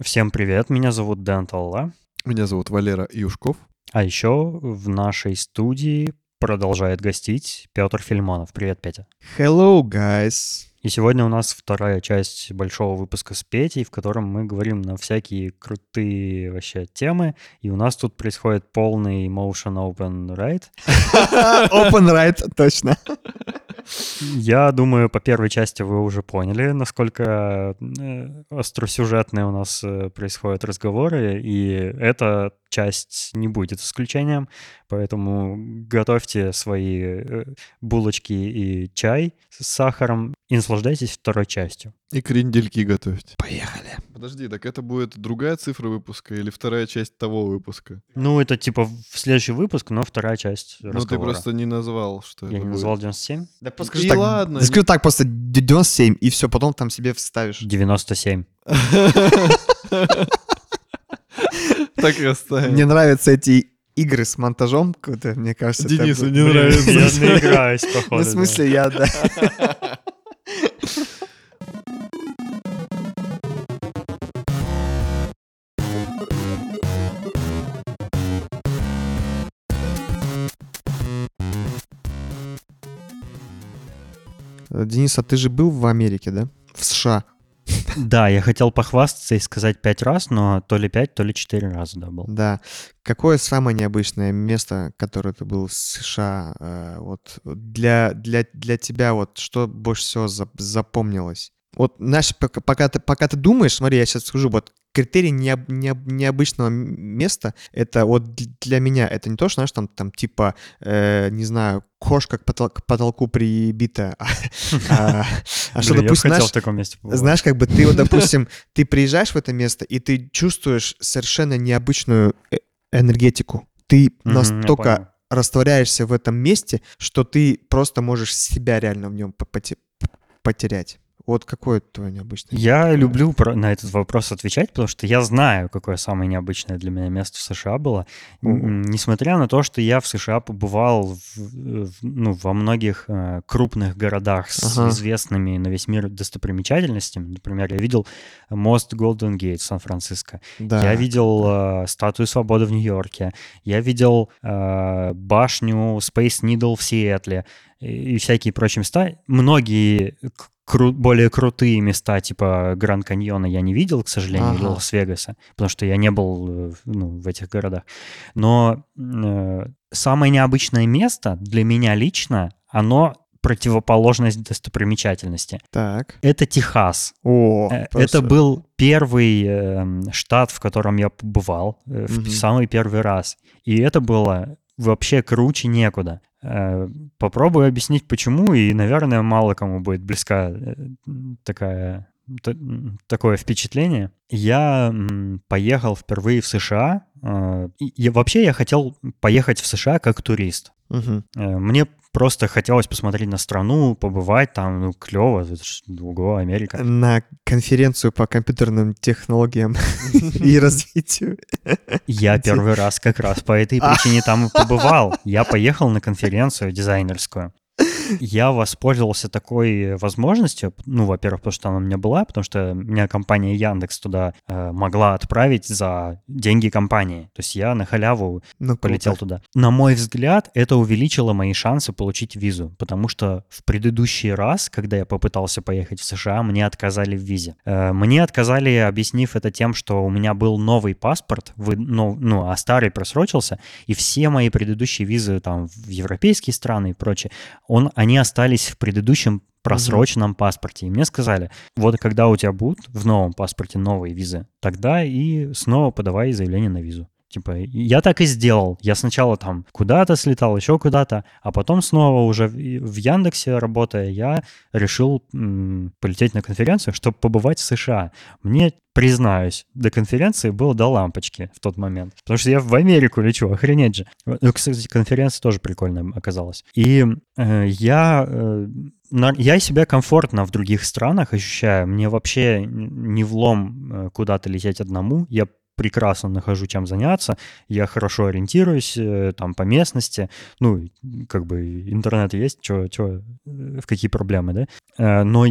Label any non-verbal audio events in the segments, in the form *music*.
Всем привет, меня зовут Дэн Талла. Меня зовут Валера Юшков. А еще в нашей студии продолжает гостить Петр Фильмонов. Привет, Петя. Hello, guys. И сегодня у нас вторая часть большого выпуска с Петей, в котором мы говорим на всякие крутые вообще темы. И у нас тут происходит полный motion open ride. *laughs* Open ride, точно. *laughs* Я думаю, по первой части вы уже поняли, насколько э, остросюжетные у нас э, происходят разговоры, и эта часть не будет исключением, поэтому готовьте свои э, булочки и чай с сахаром и наслаждайтесь второй частью. И крендельки готовьте. Поехали. Подожди, так это будет другая цифра выпуска или вторая часть того выпуска? Ну, это типа в следующий выпуск, но вторая часть Ну, разговора. ты просто не назвал, что Я это не будет. назвал 97? Да И скажи так, ладно, да скажи так, просто 97, и все, потом там себе вставишь. 97. *laughs* Так и оставим. Мне нравятся эти игры с монтажом, какой-то, мне кажется. это Денису не блин, нравится. Я наиграюсь, Ну, походу. в да. смысле, я, да. *laughs* Денис, а ты же был в Америке, да? В США. Да, я хотел похвастаться и сказать пять раз, но то ли пять, то ли четыре раза, да, был. Да. Какое самое необычное место, которое ты был в США? э, вот для, для, для тебя вот что больше всего зап- запомнилось? Вот, знаешь, пока, пока ты, пока ты думаешь, смотри, я сейчас скажу, вот критерий необ- необ- необычного места, это вот для меня, это не то, что, знаешь, там, там типа, э, не знаю, кошка к, потол- к потолку прибита, *laughs* а, а- а что, допустим, знаешь, в таком месте побывать. знаешь, как бы ты вот, допустим, ты приезжаешь в это место, и ты чувствуешь совершенно необычную э- энергетику. Ты настолько растворяешься в этом месте, что ты просто можешь себя реально в нем потерять. Вот какое твое необычное? Я люблю про- на этот вопрос отвечать, потому что я знаю, какое самое необычное для меня место в США было. Ого. Несмотря на то, что я в США побывал в- в- ну, во многих э, крупных городах с Ага. известными на весь мир достопримечательностями. Например, я видел мост Голден Гейт в Сан-Франциско. Да. Я видел э, статую свободы в Нью-Йорке. Я видел э, башню Space Needle в Сиэтле и, всякие прочие места. Многие кру- более крутые места, типа Гранд Каньона, я не видел, к сожалению, Ага. Лас-Вегаса, потому что я не был э, в- ну, в этих городах. Но э, самое необычное место для меня лично, оно противоположность достопримечательности. Так. Это Техас. О, Э, просто- Это был первый эм, штат, в котором я побывал э, в самый первый раз. И это было вообще круче некуда. Э, Попробую объяснить, почему, и, наверное, мало кому будет близка э, такая такое впечатление. Я поехал впервые в США. э, и вообще я хотел поехать в США как турист. Э, Мне просто хотелось посмотреть на страну, побывать там, ну, клево, это ж, ого, Америка. На конференцию по компьютерным технологиям и *laughs* развитию. Я первый раз как раз по этой причине там побывал. Я поехал на конференцию дизайнерскую. Я воспользовался такой возможностью, ну, во-первых, потому что она у меня была, потому что меня компания Яндекс туда э, могла отправить за деньги компании. То есть я на халяву Ну, полетел круто. туда. На мой взгляд, это увеличило мои шансы получить визу, потому что в предыдущий раз, когда я попытался поехать в США, мне отказали в визе. Э, Мне отказали, объяснив это тем, что у меня был новый паспорт, вы- ну, ну, а старый просрочился, и все мои предыдущие визы там в европейские страны и прочее, он, они остались в предыдущем просроченном паспорте. И мне сказали, вот когда у тебя будут в новом паспорте новые визы, тогда и снова подавай заявление на визу. Типа, я так и сделал. Я сначала там куда-то слетал, еще куда-то, а потом снова уже в, Яндексе работая, я решил м, полететь на конференцию, чтобы побывать в США. Мне, признаюсь, до конференции было до лампочки в тот момент. Потому что я в Америку лечу, охренеть же. Ну, кстати, конференция тоже прикольная оказалась. И э, я э, я себя комфортно в других странах ощущаю. Мне вообще не влом э, куда-то лететь одному. Я прекрасно нахожу, чем заняться. Я хорошо ориентируюсь э, там по местности. Ну, как бы интернет есть, чё, чё, э, в какие проблемы, да? Э, Но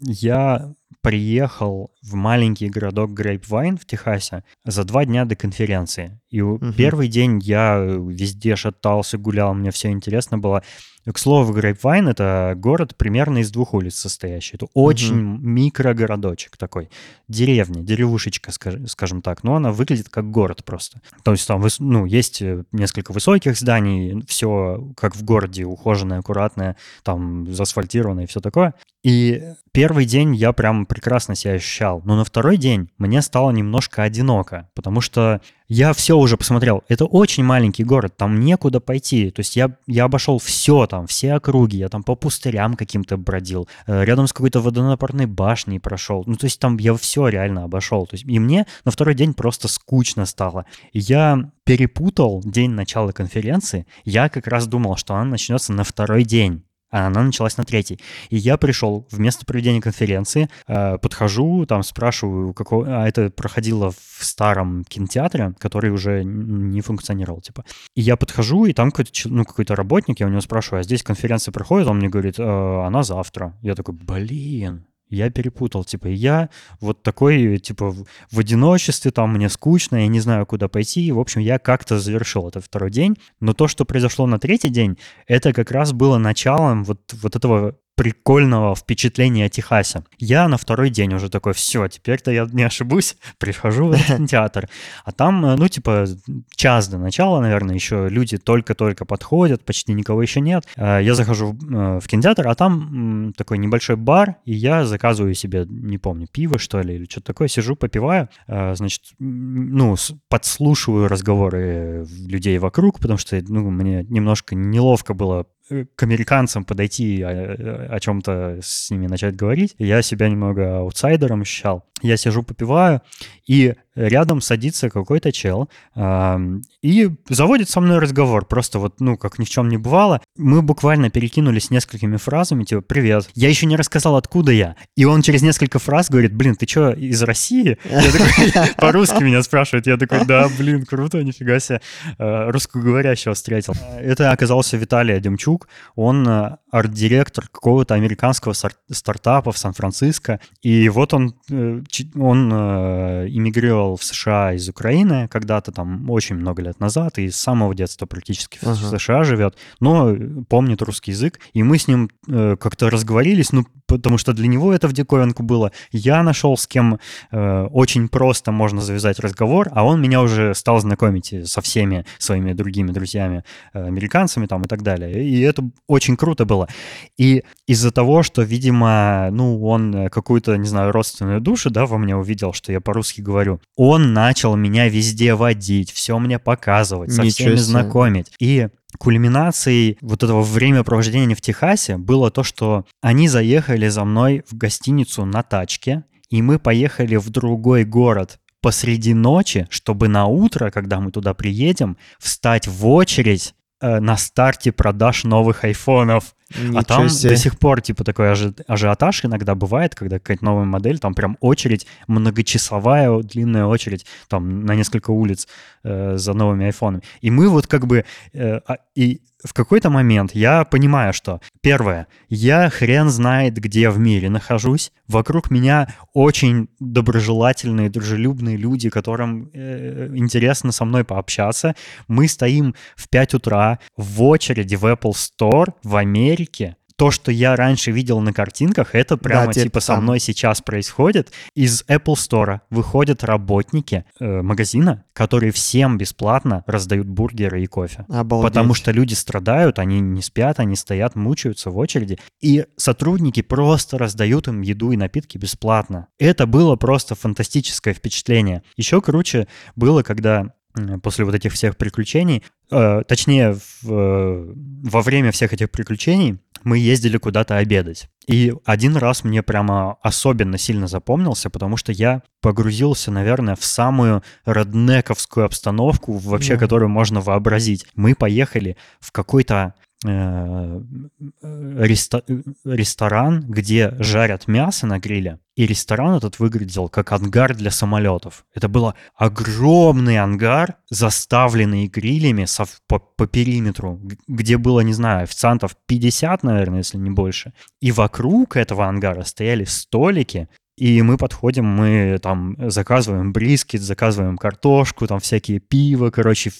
я приехал в маленький городок Грейпвайн в Техасе за два дня до конференции. И Мгм. первый день я везде шатался, гулял, мне все интересно было. К слову, Грейпвайн — это город примерно из двух улиц состоящий. Это очень микрогородочек такой. Деревня, деревушечка, скаж- скажем так. Но она выглядит как город просто. То есть там ну, есть э, несколько высоких зданий, все как в городе, ухоженное, аккуратное, там заасфальтированное и все такое. И первый день я прям прекрасно себя ощущал. Но на второй день мне стало немножко одиноко, потому что я все уже посмотрел. Это очень маленький город, там некуда пойти. То есть я, я обошел все там, все округи, я там по пустырям каким-то бродил, э, рядом с какой-то водонапорной башней прошел. Ну, то есть там я все реально обошел. То есть, и мне на второй день просто скучно стало. Я перепутал день начала конференции. Я как раз думал, что она начнется на второй день а она началась на третий. И я пришел в место проведения конференции, э, подхожу, там спрашиваю, какого... а это проходило в старом кинотеатре, который уже не функционировал, типа. И я подхожу, и там какой-то, ну, какой-то работник, я у него спрашиваю, а здесь конференция проходит? Он мне говорит, «Э, она завтра. Я такой, блин, я перепутал, типа, я вот такой, типа, в одиночестве, там мне скучно, я не знаю, куда пойти. В общем, я как-то завершил этот второй день. Но то, что произошло на третий день, это как раз было началом вот, вот этого прикольного впечатления о Техасе. Я на второй день уже такой, все, теперь-то я не ошибусь, *laughs* прихожу в этот *laughs* кинотеатр. А там, э, ну, типа, час до начала, наверное, еще люди только-только подходят, почти никого еще нет. Э, Я захожу э, в кинотеатр, а там такой небольшой бар, и я заказываю себе, не помню, пиво, что ли, или что-то такое, сижу, попиваю, значит, ну, подслушиваю разговоры людей вокруг, потому что, ну, мне немножко неловко было к американцам подойти, о, о чем-то с ними начать говорить. Я себя немного аутсайдером ощущал. Я сижу, попиваю, и рядом садится какой-то чел ам, и заводит со мной разговор. Просто вот, ну, как ни в чем не бывало. Мы буквально перекинулись несколькими фразами, типа, привет. Я еще не рассказал, откуда я. И он через несколько фраз говорит, блин, ты что, из России? *laughs* По-русски меня спрашивает. Я такой, да, блин, круто, нифига себе. Э, Русскоговорящего встретил. Это оказался Виталий Демчук. Он э, арт-директор какого-то американского стартапа в Сан-Франциско. И вот он, э, он э, эмигрировал в США из Украины когда-то там очень много лет назад, и с самого детства практически в- Ага. в США живет, но помнит русский язык. И мы с ним э, как-то разговорились, ну, потому что для него это в диковинку было. Я нашел, с кем э, очень просто можно завязать разговор, а он меня уже стал знакомить и со всеми своими другими друзьями, э, американцами там и так далее. И это очень круто было. И из-за того, что, видимо, ну, он э, какую-то, не знаю, родственную душу, да, во мне увидел, что я по-русски говорю, он начал меня везде водить, все мне показывать, со Ничего всеми себе. знакомить. И кульминацией вот этого времяпровождения в Техасе было то, что они заехали за мной в гостиницу на тачке, и мы поехали в другой город посреди ночи, чтобы на утро, когда мы туда приедем, встать в очередь э, на старте продаж новых айфонов. Ничего а там себе. до сих пор, типа, такой ажи- ажиотаж иногда бывает, когда какая-то новая модель, там прям очередь, многочасовая длинная очередь, там на несколько улиц э, за новыми айфонами. И мы вот как бы... э, а- и в какой-то момент я понимаю, что, первое, я хрен знает, где в мире нахожусь, вокруг меня очень доброжелательные, дружелюбные люди, которым э, интересно со мной пообщаться. Мы стоим в 5 утра в очереди в Apple Store в Америке. То, что я раньше видел на картинках, это прямо типа типа со мной сейчас происходит. Из Apple Store выходят работники э, магазина, которые всем бесплатно раздают бургеры и кофе. Обалдеть. Потому что люди страдают, они не спят, они стоят, мучаются в очереди. И сотрудники просто раздают им еду и напитки бесплатно. Это было просто фантастическое впечатление. Еще круче было, когда после вот этих всех приключений, э, точнее, в, э, во время всех этих приключений мы ездили куда-то обедать. И один раз мне прямо особенно сильно запомнился, потому что я погрузился, наверное, в самую роднековскую обстановку, вообще, Да. которую можно вообразить. Мы поехали в какой-то э, реста- ресторан, где жарят мясо на гриле. И ресторан этот выглядел как ангар для самолетов. Это был огромный ангар, заставленный грилями со- по, по периметру, где было, не знаю, официантов 50, наверное, если не больше. И вокруг этого ангара стояли столики, И мы подходим, мы там заказываем брискет, заказываем картошку, там всякие пиво, короче,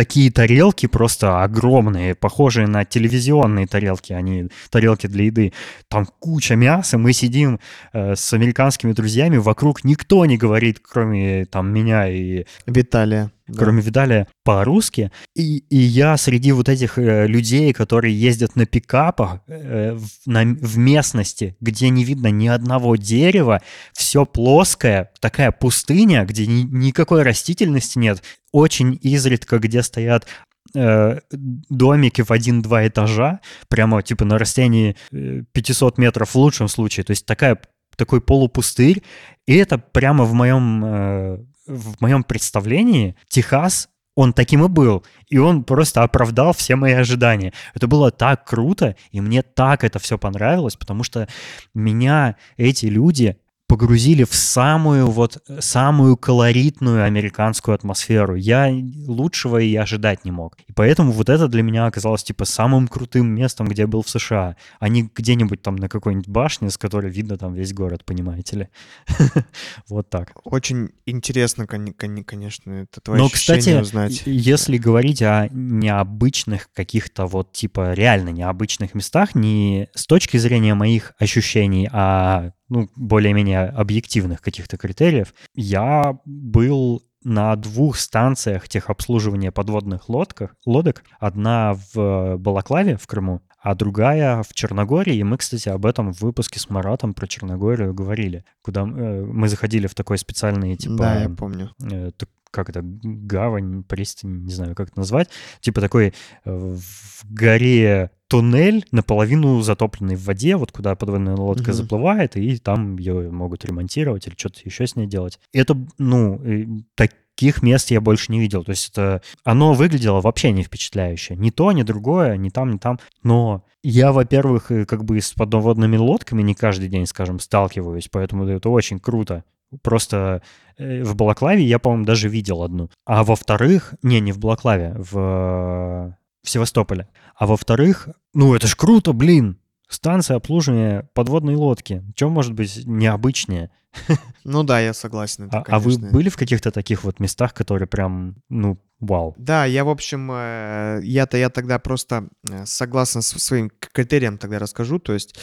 такие тарелки просто огромные, похожие на телевизионные тарелки, они тарелки для еды. Там куча мяса, мы сидим э, с американскими друзьями, вокруг никто не говорит, кроме там меня и Виталия. кроме Видаля, по-русски. И, и я среди вот этих э, людей, которые ездят на пикапах э, в, на, в местности, где не видно ни одного дерева, все плоское, такая пустыня, где ни, никакой растительности нет, очень изредка, где стоят э, домики в один-два этажа, прямо типа на расстоянии э, 500 метров в лучшем случае, то есть такая такой полупустырь, и это прямо в моем э, в моем представлении Техас он таким и был. И он просто оправдал все мои ожидания. Это было так круто, и мне так это все понравилось, потому что меня эти люди погрузили в самую вот самую колоритную американскую атмосферу. Я лучшего и ожидать не мог. И поэтому вот это для меня оказалось типа самым крутым местом, где я был в США, а не где-нибудь там на какой-нибудь башне, с которой видно там весь город, понимаете ли. *laughs* Вот так. Очень интересно, кон- кон- конечно, это твои Но, кстати, узнать. если говорить о необычных каких-то вот типа реально необычных местах, не с точки зрения моих ощущений, а ну, более-менее объективных каких-то критериев, я был на двух станциях техобслуживания подводных лодках, лодок. Одна в Балаклаве, в Крыму, а другая в Черногории. И мы, кстати, об этом в выпуске с Маратом про Черногорию говорили, куда э, мы заходили в такой специальный, типа, Да, я помню. э, как это, гавань, пристань, не знаю, как это назвать, типа такой э, в горе туннель, наполовину затопленный в воде, вот куда подводная лодка Мгм. заплывает, и там ее могут ремонтировать или что-то еще с ней делать. Это, ну, э, таких мест я больше не видел. То есть это, оно выглядело вообще не впечатляюще. Ни то, ни другое, ни там, ни там. Но я, во-первых, как бы с подводными лодками не каждый день, скажем, сталкиваюсь, поэтому это очень круто. Просто э, в Балаклаве я, по-моему, даже видел одну. А во-вторых, не, не в Балаклаве, в, э, в Севастополе. А во-вторых, ну это ж круто, блин! Станция обслуживания подводной лодки. Чем может быть необычнее? Ну да, я согласен. это, А, а вы были в каких-то таких вот местах, которые прям, ну, вау? Да, я, в общем, э, я-то я тогда просто э, согласно своим критериям тогда расскажу. То есть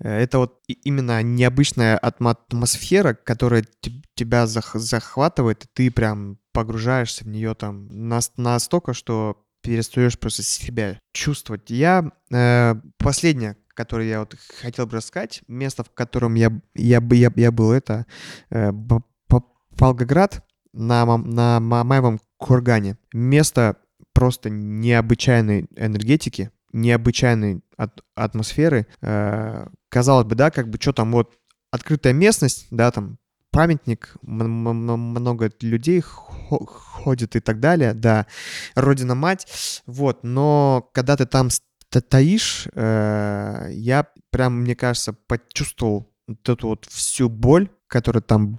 э, это вот именно необычная атмо- атмосфера, которая те- тебя зах- захватывает, и ты прям погружаешься в нее там нас- настолько, что перестаешь просто себя чувствовать. Я э, последнее, которое я вот хотел бы рассказать, место, в котором я, я, я, я был, это э, Б- П- Волгоград на, Мам- на Мамаевом кургане. Место просто необычайной энергетики, необычайной от- атмосферы. Э, казалось бы, да, как бы что там вот открытая местность, да, там памятник, много людей хо- ходит и так далее, да, родина мать, вот, но когда ты там стоишь, э, я прям, мне кажется, почувствовал вот эту вот всю боль, которая там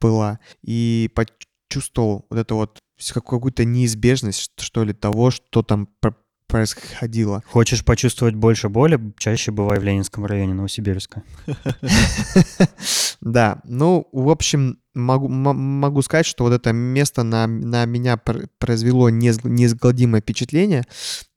была, и почувствовал вот эту вот какую-то неизбежность, что ли, того, что там пр- происходило. Хочешь почувствовать больше боли, чаще бывай в Ленинском районе Новосибирска. *laughs* Да, ну, в общем, могу, могу сказать, что вот это место на, на меня пр- произвело неизг- неизгладимое впечатление,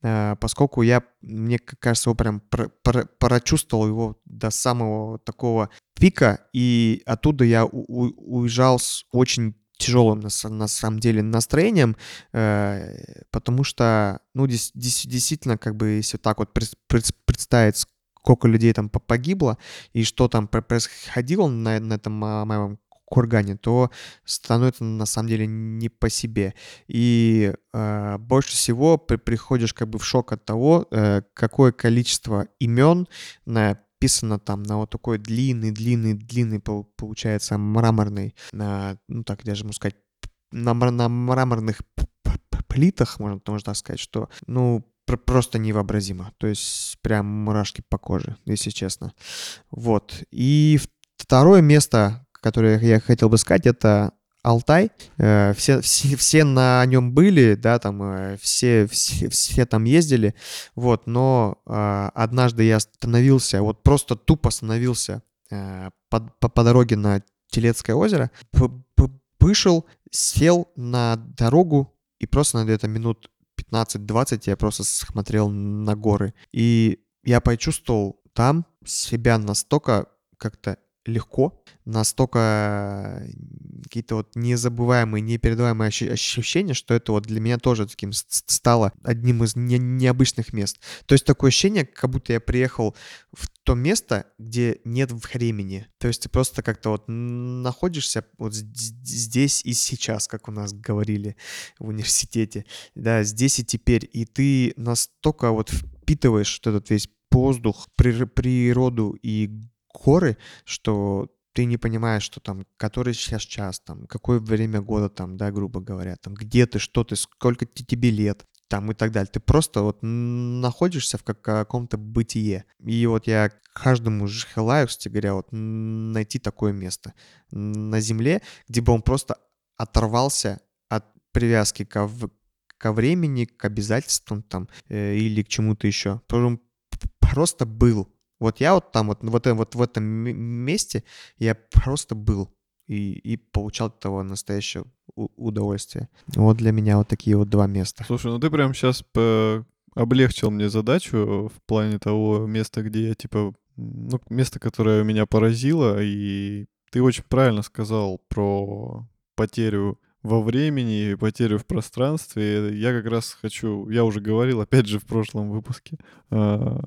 э, поскольку я, мне кажется, его прям пр- пр- прочувствовал его до самого такого пика, и оттуда я уезжал с очень тяжелым на, на самом деле настроением, э, потому что, ну, дес- дес- действительно, как бы, если так вот пред- пред- представить, сколько людей там по- погибло, и что там пр- происходило на, на этом ма- моем кургане, то становится на самом деле не по себе. И э, больше всего при- приходишь как бы в шок от того, э, какое количество имен написано там на вот такой длинный, длинный, длинный пол- получается мраморный, на, ну так даже можно сказать, на, на мраморных плитах, можно, можно так сказать, что, ну, просто невообразимо. То есть прям мурашки по коже, если честно. Вот. И второе место, которое я хотел бы сказать, это Алтай. Э, Все, все, все на нем были, да, там э, все, все, все там ездили, вот, но э, однажды я остановился, вот просто тупо остановился по, по, по дороге на Телецкое озеро, вышел, сел на дорогу и просто на где-то минут 15-20 я просто смотрел на горы. И я почувствовал там себя настолько как-то легко, настолько какие-то вот незабываемые, непередаваемые ощущения, что это вот для меня тоже таким стало одним из не необычных мест. То есть такое ощущение, как будто я приехал в то место, где нет времени. То есть ты просто как-то вот находишься вот здесь и сейчас, как у нас говорили в университете, да, здесь и теперь, и ты настолько вот впитываешь вот этот весь воздух, природу и горы, что ты не понимаешь, что там, который сейчас час, там, какое время года, там, да, грубо говоря, там, где ты, что ты, сколько тебе лет, там, и так далее. Ты просто вот находишься в каком-то бытие. И вот я каждому желаю, кстати говоря, вот найти такое место на Земле, где бы он просто оторвался от привязки ко, ко времени, к обязательствам там э, или к чему-то еще. Просто был вот я вот там, вот, вот, вот в этом месте я просто был и, и получал того настоящее удовольствие. Вот для меня вот такие вот два места. Слушай, ну ты прям сейчас облегчил мне задачу в плане того места, где я, типа, ну, место, которое меня поразило, и ты очень правильно сказал про потерю во времени, потерю в пространстве. Я как раз хочу, я уже говорил, опять же, в прошлом выпуске, а,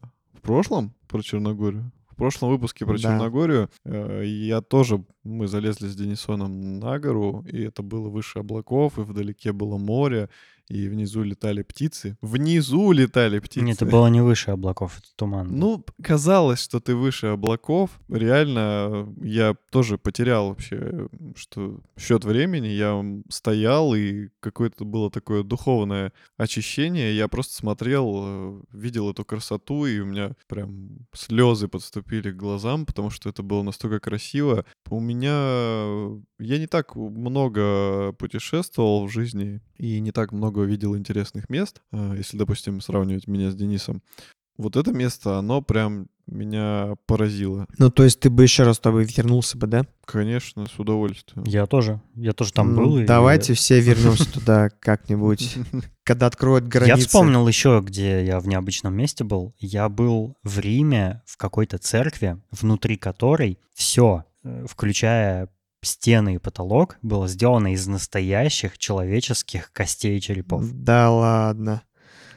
прошлом про Черногорию. В прошлом выпуске про да. Черногорию э, я тоже, мы залезли с Денисоном на гору, и это было выше облаков, и вдалеке было море, и внизу летали птицы. Внизу летали птицы. Нет, это было не выше облаков, это туман. Ну, казалось, что ты выше облаков. Реально, я тоже потерял вообще что счет времени. Я стоял, и какое-то было такое духовное очищение. Я просто смотрел, э, видел эту красоту, и у меня прям слезы подступили к глазам, потому что это было настолько красиво. У меня... Я не так много путешествовал в жизни, и не так много видел интересных мест, а, если, допустим, сравнивать меня с Денисом. Вот это место, оно прям меня поразило. Ну, то есть ты бы еще раз тобой вернулся бы, да? Конечно, с удовольствием. Я тоже. Я тоже там ну, был. Давайте и... все вернемся туда как-нибудь, *laughs* когда откроют границы. Я вспомнил еще, где я в необычном месте был. Я был в Риме, в какой-то церкви, внутри которой все, э, включая стены и потолок было сделано из настоящих человеческих костей и черепов. Да ладно.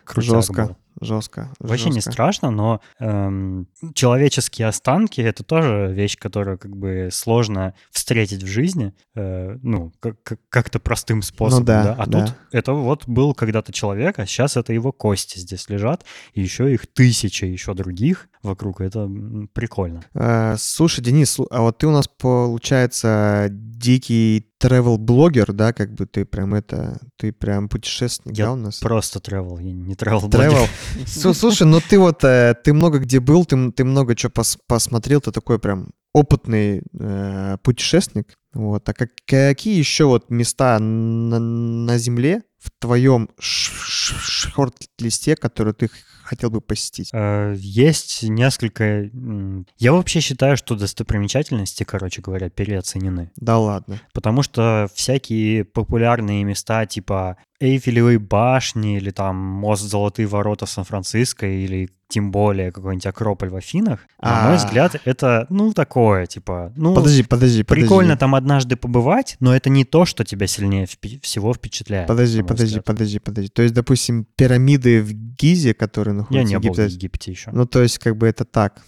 Крутяк Жестко. Был. Жестко. Вообще жестко. не страшно, но эм, человеческие останки это тоже вещь, которую как бы сложно встретить в жизни, э, ну, как- как-то простым способом. Ну, да, да? А да. тут это вот был когда-то человек, а сейчас это его кости здесь лежат, и еще их тысячи еще других вокруг. Это прикольно. Э, слушай, Денис, а вот ты у нас, получается, дикий travel-блогер, да, как бы ты прям это, ты прям путешественник, я да, у нас? просто travel, я не travel-блогер. Travel. *laughs* Слушай, ну ты вот, э, ты много где был, ты, ты много чего пос, посмотрел, ты такой прям опытный э, путешественник. Вот. А как, какие еще вот места на, на Земле в твоем шорт-листе, которые ты хотел бы посетить? Э, есть несколько... Я вообще считаю, что достопримечательности, короче говоря, переоценены. Да ладно. Потому что всякие популярные места типа Эйфелевой башни или там мост Золотые ворота Сан-Франциско или тем более какой-нибудь Акрополь в Афинах, на мой а. взгляд, это, ну, такое, типа, ну... Подожди, подожди, подожди. Прикольно там однажды побывать, но это не то, что тебя сильнее всего впечатляет. Подожди, подожди, подожди, подожди. То есть, допустим, пирамиды в Гизе, которые находятся Я не был в Египте еще. Ну, то есть, как бы это так.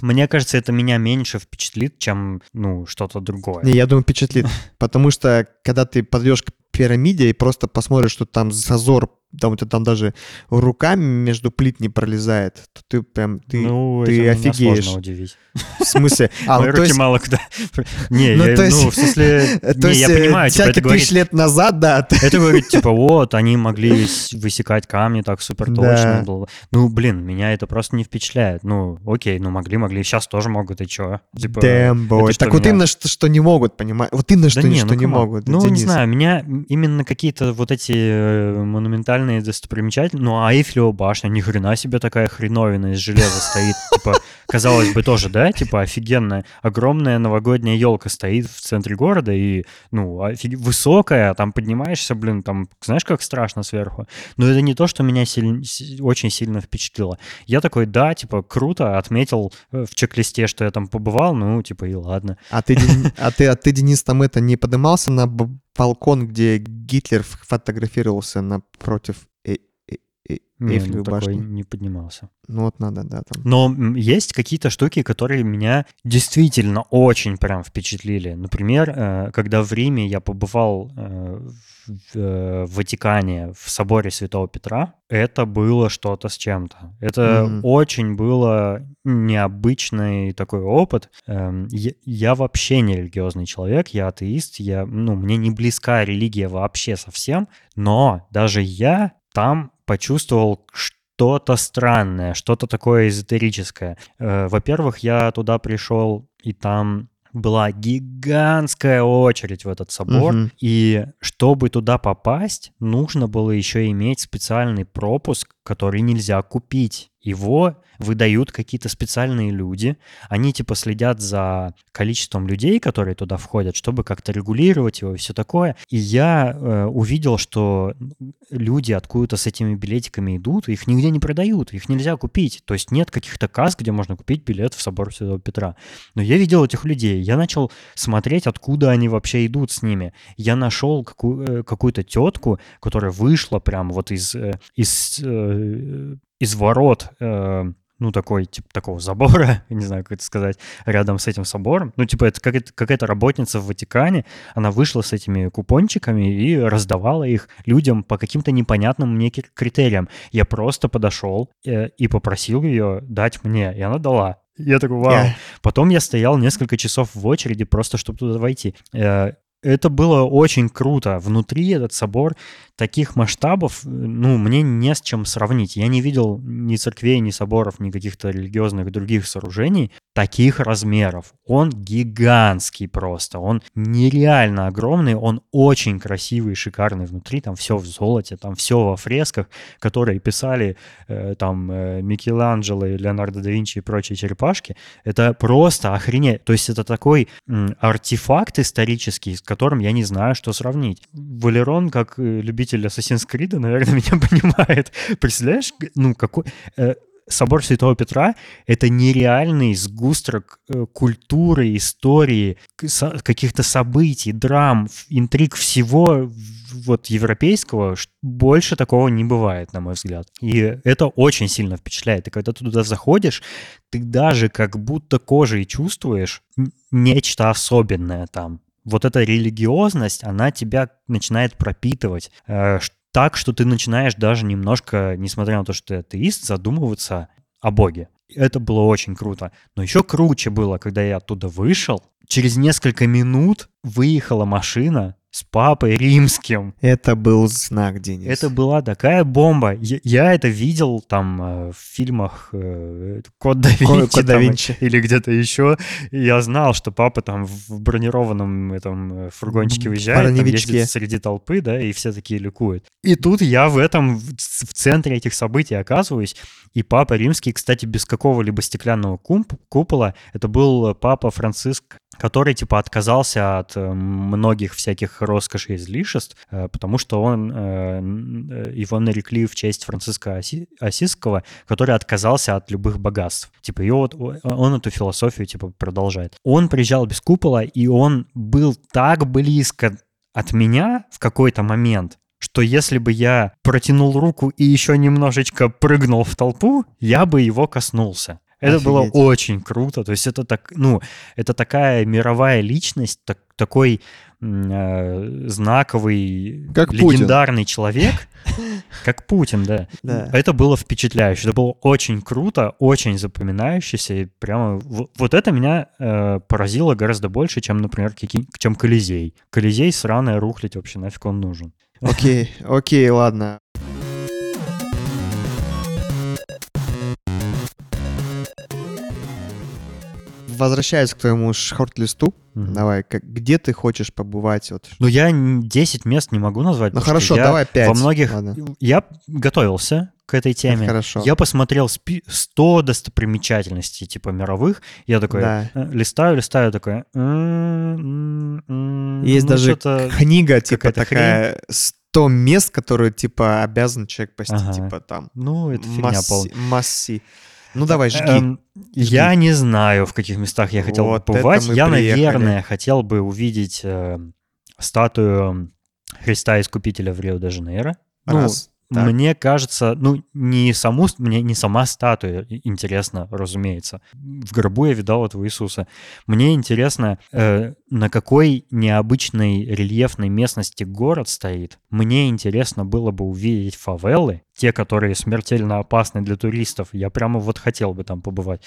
Мне кажется, это меня меньше впечатлит, чем, ну, что-то другое. Не, я думаю, впечатлит. *laughs* Потому что, когда ты подойдешь к пирамиде и просто посмотришь, что там зазор там у тебя там даже руками между плит не пролезает, то ты прям, ты, ну, ты офигеешь. Сложно удивить. В смысле? *laughs* А, ну, руки есть... мало куда. *laughs* Не, *laughs* ну, я, то есть, ну, в смысле, то не, я понимаю, типа, это говорит... лет назад, да. Это говорит, типа, вот, они могли высекать камни так супер точно. Да. Ну, блин, меня это просто не впечатляет. Ну, окей, ну, могли, могли, сейчас тоже могут, и чё? Типа, Damn, boy. Так вот именно, что, что не могут, понимать. Вот именно, что, да не, что ну, не могут. Ну, не знаю, меня именно какие-то вот эти э, монументальные специальные достопримечательности. Ну, а Эйфелева башня, ни хрена себе такая хреновина из железа стоит. Типа, казалось бы, тоже, да, типа офигенная, огромная новогодняя елка стоит в центре города и, ну, высокая, там поднимаешься, блин, там, знаешь, как страшно сверху. Но это не то, что меня очень сильно впечатлило. Я такой, да, типа, круто, отметил э, в чек-листе, что я там побывал, ну, типа, и ладно. А ты, а ты, а ты Денис, там это не поднимался на балкон, где Гитлер фотографировался напротив э э э Эйфелевой ну, башни? не поднимался. Ну вот надо, да, там. Но есть какие-то штуки, которые меня действительно очень прям впечатлили. Например, когда в Риме я побывал в Ватикане в соборе Святого Петра, это было что-то с чем-то. Это mm-hmm. очень было необычный такой опыт. Эм, я, я вообще не религиозный человек, я атеист, я, ну, мне не близка религия вообще совсем, но даже я там почувствовал что-то странное, что-то такое эзотерическое. Э, во-первых, я туда пришел, и там была гигантская очередь в этот собор, угу. и чтобы туда попасть, нужно было еще иметь специальный пропуск, который нельзя купить. Его выдают какие-то специальные люди. Они типа следят за количеством людей, которые туда входят, чтобы как-то регулировать его и все такое. И я э, увидел, что люди откуда-то с этими билетиками идут, их нигде не продают, их нельзя купить. То есть нет каких-то касс, где можно купить билет в собор Святого Петра. Но я видел этих людей, я начал смотреть, откуда они вообще идут с ними. Я нашел какую- э, какую-то тетку, которая вышла прямо вот из, э, из э, из ворот, э, ну, такой, типа, такого забора, *laughs* не знаю, как это сказать, рядом с этим собором. Ну, типа, это какая-то, какая-то работница в Ватикане, она вышла с этими купончиками и раздавала их людям по каким-то непонятным мне критериям. Я просто подошел э, и попросил ее дать мне, и она дала. Я такой, вау. Yeah. Потом я стоял несколько часов в очереди просто, чтобы туда войти. Э, это было очень круто. Внутри этот собор таких масштабов, ну, мне не с чем сравнить. Я не видел ни церквей, ни соборов, ни каких-то религиозных других сооружений таких размеров. Он гигантский просто, он нереально огромный, он очень красивый, шикарный внутри, там все в золоте, там все во фресках, которые писали э, там э, Микеланджело и Леонардо да Винчи и прочие черепашки. Это просто охренеть. То есть это такой м, артефакт исторический, которым я не знаю, что сравнить. Валерон, как э, любитель Assassin's Creed, наверное, *laughs* меня понимает. Представляешь, ну какой... Э, собор Святого Петра — это нереальный сгустрок э, культуры, истории, каких-то событий, драм, интриг всего вот европейского больше такого не бывает, на мой взгляд. И это очень сильно впечатляет. И когда ты туда заходишь, ты даже как будто кожей чувствуешь нечто особенное там. Вот эта религиозность, она тебя начинает пропитывать, э, так, что ты начинаешь даже немножко, несмотря на то, что ты атеист, задумываться о Боге. Это было очень круто. Но еще круче было, когда я оттуда вышел, через несколько минут выехала машина с папой римским. Это был знак, Денис. Это была такая бомба. Я, я это видел там э, в фильмах э, Код да Винчи, Код да Винчи. или где-то еще. Я знал, что папа там в бронированном этом э, фургончике выезжает, там ездит среди толпы, да, и все такие ликуют. И тут я в этом, в центре этих событий оказываюсь, и папа римский, кстати, без какого-либо стеклянного купола, это был папа Франциск который, типа, отказался от э, многих всяких роскошей и излишеств, э, потому что он, э, его нарекли в честь Франциска Осиского, который отказался от любых богатств. Типа, и вот он эту философию, типа, продолжает. Он приезжал без купола, и он был так близко от меня в какой-то момент, что если бы я протянул руку и еще немножечко прыгнул в толпу, я бы его коснулся. Это Офигеть. было очень круто. То есть это так, ну, это такая мировая личность, так, такой э, знаковый, как легендарный Путин. человек, *laughs* как Путин, да. да. Это было впечатляюще. Это было очень круто, очень запоминающееся. И прямо вот это меня э, поразило гораздо больше, чем, например, чем Колизей. Колизей сраная рухлить вообще нафиг он нужен. Окей, окей, ладно. Возвращаясь к твоему шорт-листу, Мгм. давай, как, где ты хочешь побывать? Вот. Ну, я н- 10 мест не могу назвать. Ну хорошо, я давай 5. Во многих... Ладно, Я готовился к этой теме. хорошо. Я посмотрел спи- 100 достопримечательностей, типа, мировых. Я такой Да. э, листаю, листаю, такой... «М, м, м, Есть ну, даже Книга, типа, такая, 100 мест, которые, типа, обязан человек посетить, Ага. типа, там. Ну, это фигня полная. масси. Ну, давай, жги. Эм, Я не знаю, в каких местах я хотел Вот бы побывать. Я, приехали. наверное, хотел бы увидеть э, статую Христа Искупителя в Рио-де-Жанейро. Ну, Раз. Так. Мне кажется, ну, не саму, мне не сама статуя интересна, разумеется. В гробу я видал этого Иисуса. Мне интересно, э, на какой необычной рельефной местности город стоит. Мне интересно было бы увидеть фавелы, те, которые смертельно опасны для туристов. Я прямо вот хотел бы там побывать.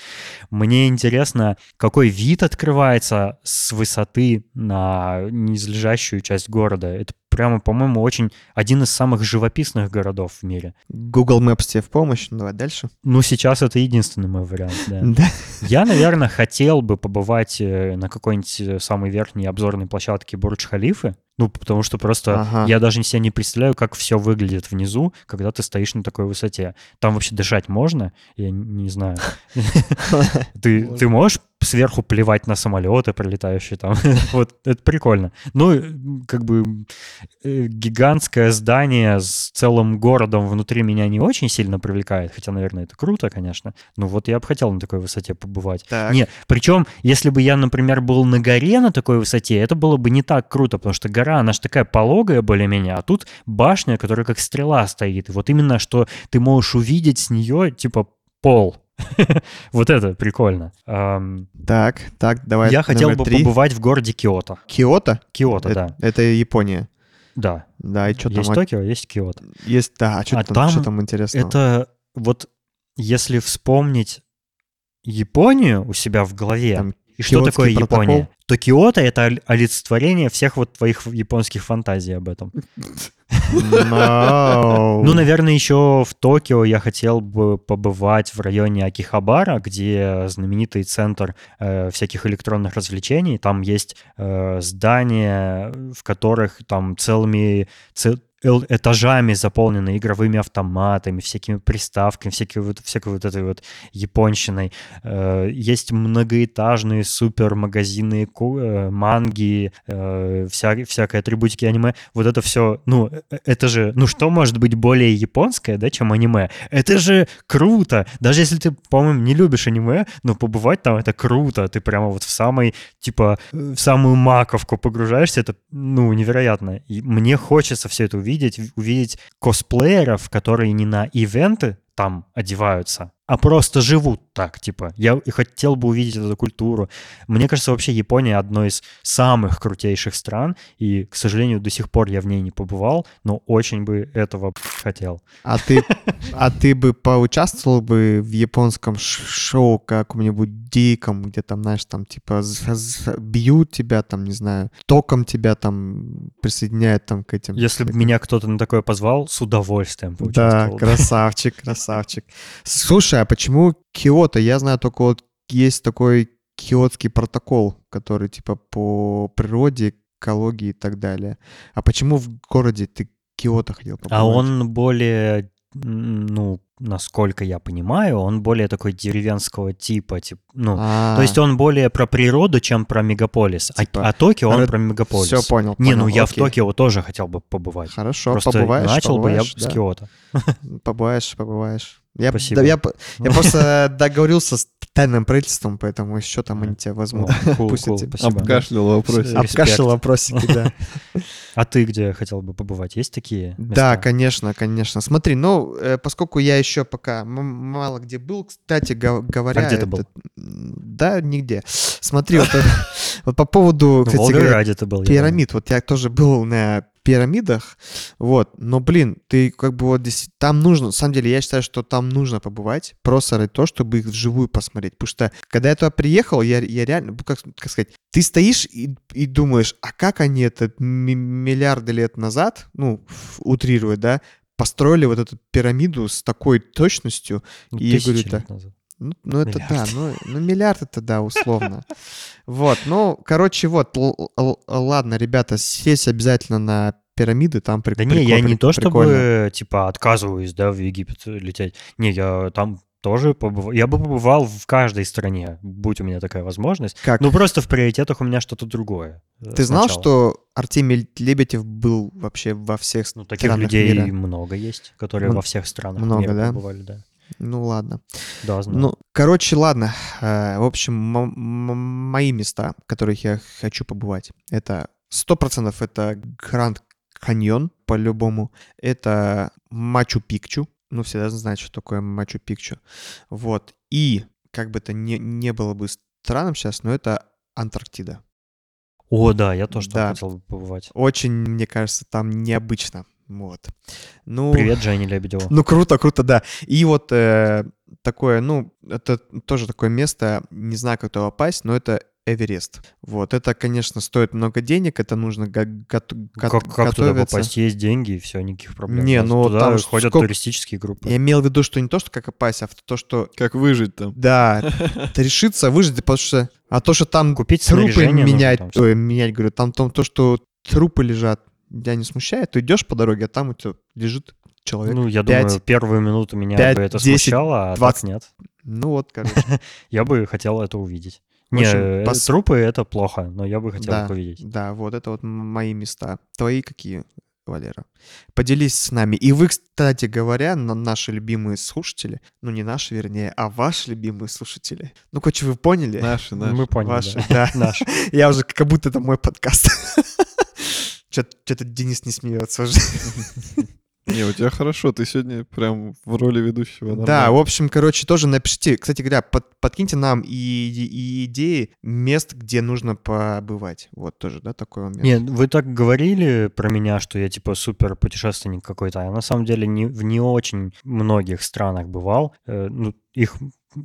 Мне интересно, какой вид открывается с высоты на низлежащую часть города. Это прямо, по-моему, очень один из самых живописных городов в мире. Google Maps тебе в помощь. Ну, давай дальше. Ну, сейчас это единственный мой вариант, да. *laughs* Я, наверное, хотел бы побывать э, на какой-нибудь э, самой верхней обзорной площадке Бурдж-Халифы. Ну, потому что просто Ага. я даже себе не представляю, как все выглядит внизу, когда ты стоишь на такой высоте. Там вообще дышать можно? Я не знаю. *laughs* Ты, ты можешь сверху плевать на самолеты, пролетающие там? *laughs* Вот, это прикольно. Ну, э, как бы э, гигантское здание с целым городом внутри меня не очень сильно привлекает, хотя, наверное, это круто, конечно. Ну вот я бы хотел на такой высоте побывать. Так. Не, причем, если бы я, например, был на горе на такой высоте, это было бы не так круто, потому что гора, она же такая пологая более-менее, а тут башня, которая как стрела стоит. И вот именно, что ты можешь увидеть с нее, типа, пол. *laughs* Вот это прикольно. Так, так, давай. Я хотел бы побывать в городе Киото. Киото? Киото, Э- да. Это Япония. Да. Да, и что там? Есть Токио, есть Киото. Есть, да, а что А там, там что там интересного? Это вот если вспомнить Японию у себя в голове, Там и что Киотский такое протокол? Япония, то Киото — это олицетворение всех вот твоих японских фантазий об этом. No. Ну, наверное, еще в Токио я хотел бы побывать в районе Акихабара, где знаменитый центр э, всяких электронных развлечений. Там есть э, здания, в которых там целыми це- эл- этажами заполнены игровыми автоматами, всякими приставками, всякой вот, всякой вот этой вот японщиной. Э, есть многоэтажные супермагазины э, манги, э, вся, всякой атрибутики аниме. Вот это все, ну, это же, ну, что может быть более японское, да, чем аниме? Это же круто! Даже если ты, по-моему, не любишь аниме, но побывать там это круто. Ты прямо вот в самой, типа, в самую маковку погружаешься, это, ну, невероятно. И мне хочется все это увидеть, увидеть косплееров, которые не на ивенты там одеваются, а просто живут так, типа. Я хотел бы увидеть эту культуру. Мне кажется, вообще Япония одно из самых крутейших стран, и, к сожалению, до сих пор я в ней не побывал, но очень бы этого хотел. А ты, а ты бы поучаствовал бы в японском шоу каком-нибудь диком, где там, знаешь, там типа бьют тебя, там, не знаю, током тебя там присоединяют там к этим. Если бы меня кто-то на такое позвал, с удовольствием Да, поучаствовал. красавчик, красавчик. Слушай, а почему Киото? Я знаю только вот есть такой киотский протокол, который типа по природе, экологии и так далее. А почему в городе ты Киото хотел побывать? А он более, ну, насколько я понимаю, он более такой деревенского типа, тип, ну, А, то есть он более про природу, чем про мегаполис. А- Типа, а, Токио он ред- про мегаполис. Все понял. Не, понял, ну я в окей. Токио тоже хотел бы побывать. Хорошо, Просто побываешь, начал бы я побываешь, с да. Киото. *laughs* Побываешь, побываешь. Я, Спасибо. да, я, я просто *laughs* договорился с тайным правительством, поэтому еще там они тебя возьмут. Ну. Обкашлял вопрос. Респект. Обкашлял вопросики, да. *laughs* А ты где хотел бы побывать? Есть такие Да, конечно, конечно. Смотри, ну, э, поскольку я еще пока м- мало где был, кстати, го- говоря... А где ты был? это- Да, нигде. Смотри, вот, *laughs* вот по поводу, кстати говоря, ты был. пирамид. Вот я тоже был на пирамидах, вот, но, блин, ты как бы вот здесь, там нужно, на самом деле, я считаю, что там нужно побывать, просто ради того, чтобы их вживую посмотреть, потому что, когда я туда приехал, я, я реально, ну, как, как сказать, ты стоишь и, и думаешь, а как они это ми- миллиарды лет назад, ну, утрируя, да, построили вот эту пирамиду с такой точностью, Ну, и я говорю, да. лет назад. Ну, ну это Миллиард. да, ну, ну миллиард это да, условно. Вот, ну, короче, вот, ладно, ребята, сесть обязательно на пирамиды, там Да прикольно. не, я не то чтобы, типа, отказываюсь, да, в Египет лететь. Не, я там тоже побывал. Я бы побывал в каждой стране, будь у меня такая возможность. Как? Ну, просто в приоритетах у меня что-то другое. Э, Ты знал, сначала. что Артемий Лебедев был вообще во всех Ну, таких странах людей мира? много есть, которые М- во всех странах много, мира да? побывали, да. Ну ладно. Да, знаю. Ну, короче, ладно. Э, В общем, мои места, в которых я хочу побывать, это сто процентов это Гранд Каньон, по-любому. Это Мачу-Пикчу. Ну, все должны знать, что такое Мачу-Пикчу. Вот. И, как бы это не, не было бы странным сейчас, но это Антарктида. О, да, я тоже Да. там хотел бы побывать. Очень, мне кажется, там необычно. Вот. Ну, Привет, Женя Лебедева. Ну, круто, круто, да. И вот э, такое, ну, это тоже такое место, не знаю, как туда попасть, но это Эверест. Вот, это, конечно, стоит много денег, это нужно го- гот- гот- Как, как туда попасть? Есть деньги, и все, никаких проблем. Не, ну, туда там ходят сколько- туристические группы. Я имел в виду, что не то, что как попасть, а в то, что, Как выжить там? да, *laughs* ты решиться, выжить, потому что, а то, что там Купить трупы снаряжение нужно менять, там всё. ой, менять, говорю, там, там то, что трупы лежат, тебя не смущает, ты идешь по дороге, а там у тебя лежит человек. Ну, я пять, думаю, первую минуту меня пять, бы это 10, смущало, а 20. так нет. Ну вот, короче. *laughs* Я бы хотел это увидеть. Не, общем, э, пос- трупы — это плохо, но я бы хотел Да. их увидеть. Да, вот это вот мои места. Твои какие, Валера? Поделись с нами. И вы, кстати говоря, на наши любимые слушатели, ну не наши, вернее, а ваши любимые слушатели. Ну, короче, вы поняли? Наши, наши. Мы поняли, Ваши, да. да. *laughs* Наш. *laughs* Я уже как будто это мой подкаст. *laughs* Что-то Денис не смеется уже. Не, у тебя хорошо, ты сегодня прям в роли ведущего. Да, нормально. в общем, короче, тоже напишите. Кстати говоря, под- подкиньте нам и, и идеи мест, где нужно побывать. Вот тоже, да, такой момент. Нет, вы так говорили про меня, что я типа супер путешественник какой-то, а я на самом деле не, в не очень многих странах бывал. Э, ну, их,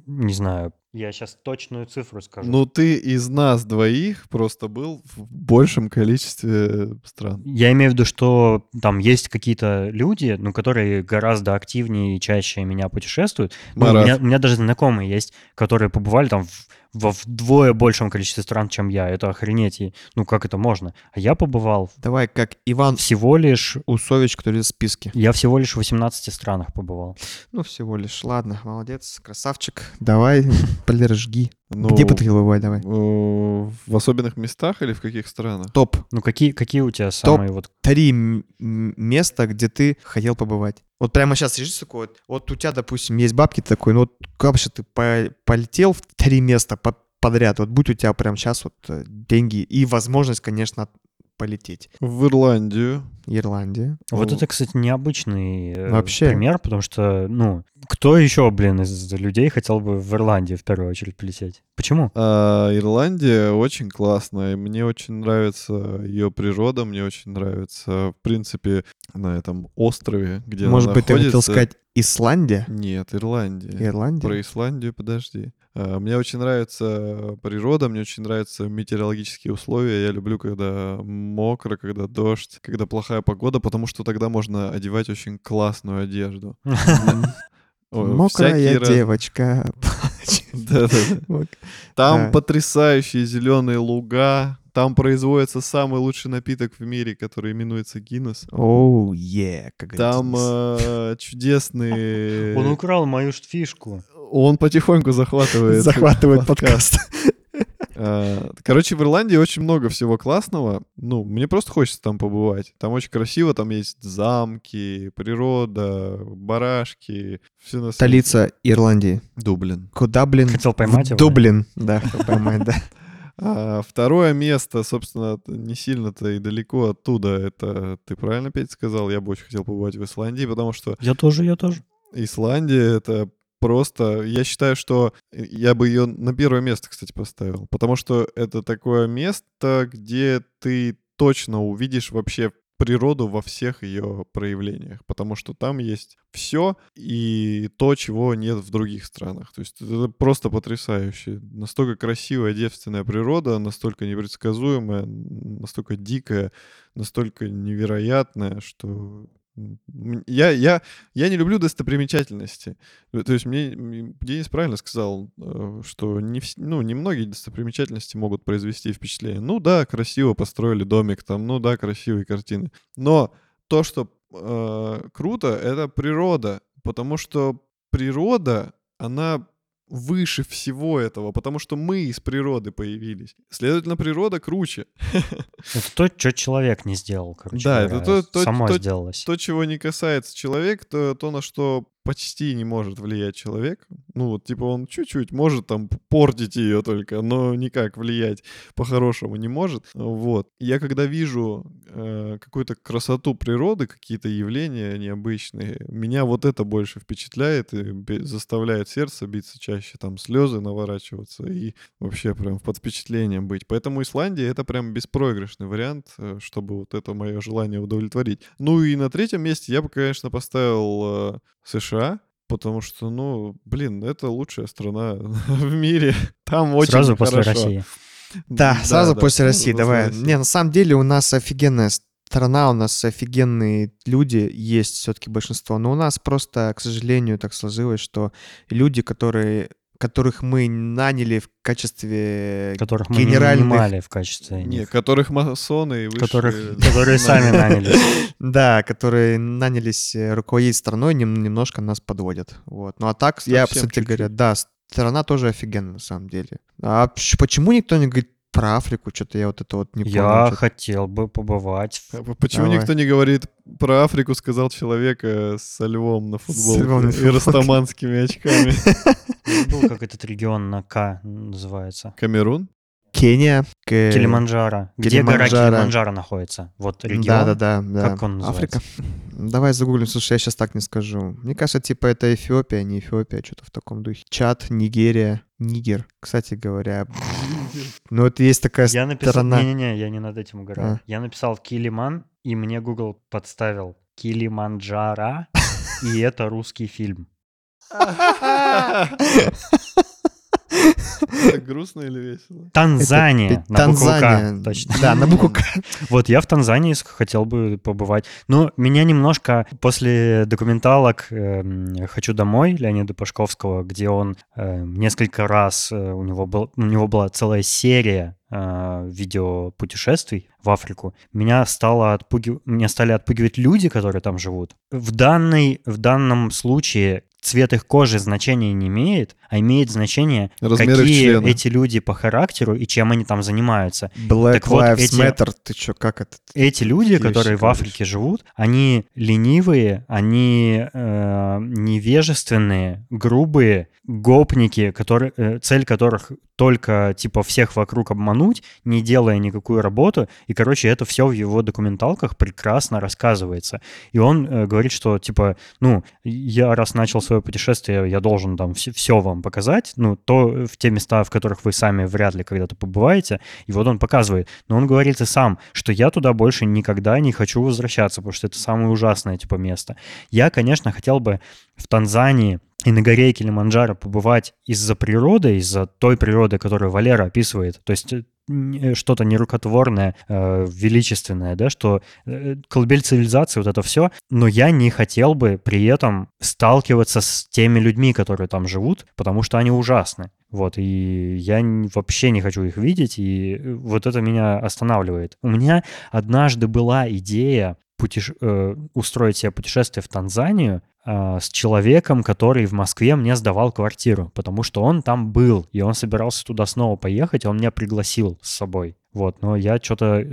не знаю, я сейчас точную цифру скажу. Ну, ты из нас двоих просто был в большем количестве стран. Я имею в виду, что там есть какие-то люди, ну, которые гораздо активнее и чаще меня путешествуют. Ну, у, меня, у меня даже знакомые есть, которые побывали там в- во вдвое большем количестве стран, чем я. Это охренеть. И, ну, как это можно? А я побывал Давай, как Иван всего лишь... Усович, который в списке. Я всего лишь в 18 странах побывал. Ну, всего лишь. Ладно, молодец, красавчик. Давай, *laughs* блин, жги. Ну, Где бы ты хотел бывать, давай. э, В особенных местах или в каких странах? Топ. Ну, какие, какие у тебя самые вот... Три места, где ты хотел побывать. Вот прямо сейчас решишь такой, вот, у тебя, допустим, есть бабки такой, ну вот как вообще ты по- полетел в три места по- подряд, вот будь у тебя прямо сейчас вот э, деньги и возможность, конечно, полететь. В Ирландию. Ирландия. Вот О, это, кстати, необычный э, Вообще. пример, потому что, ну, кто еще, блин, из людей хотел бы в Ирландию в первую очередь полететь? Почему? А, Ирландия очень классная. Мне очень нравится ее природа, мне очень нравится, в принципе, на этом острове, где она Может быть, ты хотел находится. сказать Исландия? Нет, Ирландия. Ирландия? Про Исландию подожди. А, Мне очень нравится природа, мне очень нравятся метеорологические условия. Я люблю, когда мокро, когда дождь, когда плохая погода, потому что тогда можно одевать очень классную одежду. *laughs* Мокрая девочка. *laughs* Там потрясающие зеленые луга. Там производится самый лучший напиток в мире, который именуется Гиннес. Оу, е, как Там э, чудесные... *laughs* Он украл мою фишку. Он потихоньку захватывает. *laughs* захватывает подкаст. *laughs* А, Короче, в Ирландии очень много всего классного. Ну, мне просто хочется там побывать. Там очень красиво, там есть замки, природа, барашки. Все на. Столица Ирландии. Дублин. Куда, блин? Хотел поймать его, да? Дублин. Да, *laughs* хотел поймать, да. А второе место, собственно, не сильно-то и далеко оттуда. Это ты правильно, Петь, сказал? Я бы очень хотел побывать в Исландии, потому что Я тоже, я тоже. Исландия — это просто... Я считаю, что я бы ее на первое место, кстати, поставил. Потому что это такое место, где ты точно увидишь вообще природу во всех ее проявлениях, потому что там есть все и то, чего нет в других странах. То есть это просто потрясающе. Настолько красивая девственная природа, настолько непредсказуемая, настолько дикая, настолько невероятная, что Я, я, я не люблю достопримечательности. Э, То есть мне Денис правильно сказал, э, что не, ну, не многие достопримечательности могут произвести впечатление. Ну да, красиво построили домик там, ну да, красивые картины. Но то, что э, круто, это природа. Потому что природа, она выше всего этого, потому что мы из природы появились. Следовательно, природа круче. *laughs* Это то, что человек не сделал, короче. Да, говоря, это то- то- само то- сделалось. То, чего не касается человек, то, то, на что почти не может влиять человек. Ну, вот, типа, он чуть-чуть может там портить ее только, но никак влиять по-хорошему не может. Вот. Я когда вижу э, какую-то красоту природы, какие-то явления необычные, меня вот это больше впечатляет и заставляет сердце биться чаще, там слезы наворачиваться и вообще прям под впечатлением быть. Поэтому Исландия — это прям беспроигрышный вариант, э, чтобы вот это мое желание удовлетворить. Ну и на третьем месте я бы, конечно, поставил э, США, потому что, ну, блин, это лучшая страна *laughs* в мире. Там очень Сразу после хорошо. России. Да, сразу да. после России, после давай. России. Не, на самом деле у нас офигенная страна, у нас офигенные люди, есть все-таки большинство, но у нас просто, к сожалению, так сложилось, что люди, которые которых мы наняли в качестве Которых мы не генеральных... нанимали в качестве Не, них. которых масоны и высшие... Которых, *laughs* которые сами нанялись. *laughs* Да, которые нанялись э, руководить страной, нем- немножко нас подводят. Вот. Ну а так, я, кстати говоря, да, страна тоже офигенная на самом деле. А почему никто не говорит про Африку? Что-то я вот это вот не Я понял. чё-то. хотел бы побывать А Почему Давай. никто не говорит про Африку, сказал человек со львом на футболке львом на и футболке. растаманскими очками. Забыл, *laughs* как этот регион на К называется. Камерун? Кения. К... Килиманджаро. Где гора Килиманджаро. Находится? Вот регион. Да, да, да, да. Как он называется? Африка. Давай загуглим. Слушай, я сейчас так не скажу. Мне кажется, типа это Эфиопия, не Эфиопия, что-то в таком духе. Чад, Нигерия, Нигер. Кстати говоря, ну это есть такая Я написал... страна. Не-не-не, я не над этим угораю. А. Я написал Килиман, и мне Google подставил Килиманджаро, *laughs* и это русский фильм. *laughs* Так *laughs* грустно или весело? Танзания. Это на букву К, Танзания. точно. Да, на букву К. *laughs* Вот я в Танзании хотел бы побывать. Но меня немножко после документалок эм, «Хочу домой» Леонида Пашковского, где он э, несколько раз, э, у, него был, у него была целая серия э, видеопутешествий в Африку, меня, стало отпугив... меня стали отпугивать люди, которые там живут. В, данной, в данном случае цвет их кожи значения не имеет, а имеет значение, Размер какие члена. эти люди по характеру и чем они там занимаются. Black Так вот, Lives эти- Matter. Ты чё, как это? Эти люди, Какие которые в Африке живут, они ленивые, они э, невежественные, грубые, гопники, которые, э, цель которых только типа всех вокруг обмануть, не делая никакую работу. И, короче, это все в его документалках прекрасно рассказывается. И он э, говорит, что типа, ну, я раз начал свое путешествие, я должен там все, вам показать, ну, то в те места, в которых вы сами вряд ли когда-то побываете, и вот он показывает. Но он говорит и сам, что я туда больше никогда не хочу возвращаться, потому что это самое ужасное, типа, место. Я, конечно, хотел бы в Танзании и на горе Килиманджаро побывать из-за природы, из-за той природы, которую Валера описывает. То есть э, э, что-то нерукотворное, э, величественное, да, что колыбель цивилизации, вот это все. Но я не хотел бы при этом сталкиваться с теми людьми, которые там живут, потому что они ужасны. Вот, и я вообще не хочу их видеть, и вот это меня останавливает. У меня однажды была идея путеш- э, устроить себе путешествие в Танзанию э, с человеком, который в Москве мне сдавал квартиру, потому что он там был, и он собирался туда снова поехать, он меня пригласил с собой. Вот, но я что-то,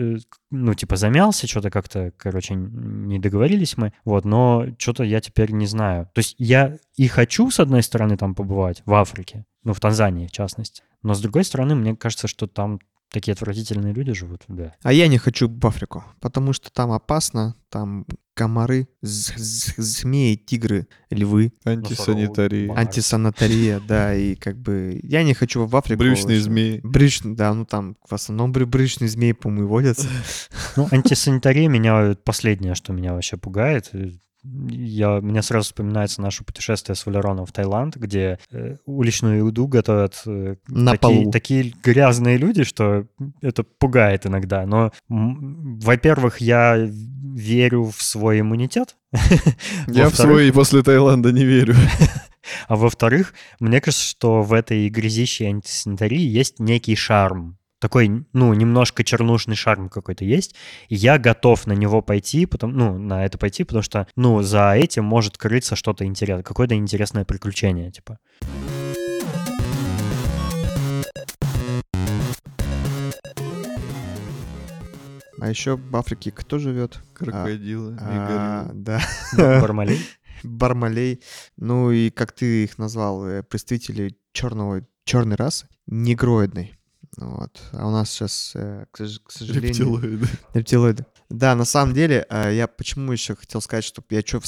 ну, типа, замялся, что-то как-то, короче, не договорились мы, вот, но что-то я теперь не знаю. То есть я и хочу, с одной стороны, там побывать, в Африке, ну, в Танзании, в частности, но, с другой стороны, мне кажется, что там такие отвратительные люди живут, да. А я не хочу в Африку, потому что там опасно, там комары, з- з- змеи, тигры, львы, Антисанитария. Антис- антисанатария, да, *laughs* и как бы я не хочу в Африку. Брючные змеи. Брючные, да, ну там в основном брю- брючные змеи, по-моему, водятся. *laughs* Ну, антисанитария меня, последнее, что меня вообще пугает, э, я, мне сразу вспоминается наше путешествие с Валероном в Таиланд, где э, уличную еду готовят э, На такие, полу. такие грязные люди, что это пугает иногда. Но, во-первых, я верю в свой иммунитет. *laughs* Я в свой после Таиланда не верю. *laughs* А во-вторых, мне кажется, что в этой грязищей антисанитарии есть некий шарм. Такой, ну, немножко чернушный шарм какой-то есть. И я готов на него пойти, потом, ну, на это пойти, потому что, ну, за этим может крыться что-то интересное, какое-то интересное приключение, типа. А еще в Африке кто живет? Крокодилы. А, и да. Бармалей. *laughs* Бармалей. Ну и как ты их назвал, э, представители черного, черной расы, негроидной. Вот. А у нас сейчас, э, к, сожалению... Рептилоиды. Рептилоиды. Да, на самом деле, э, я почему еще хотел сказать, что я что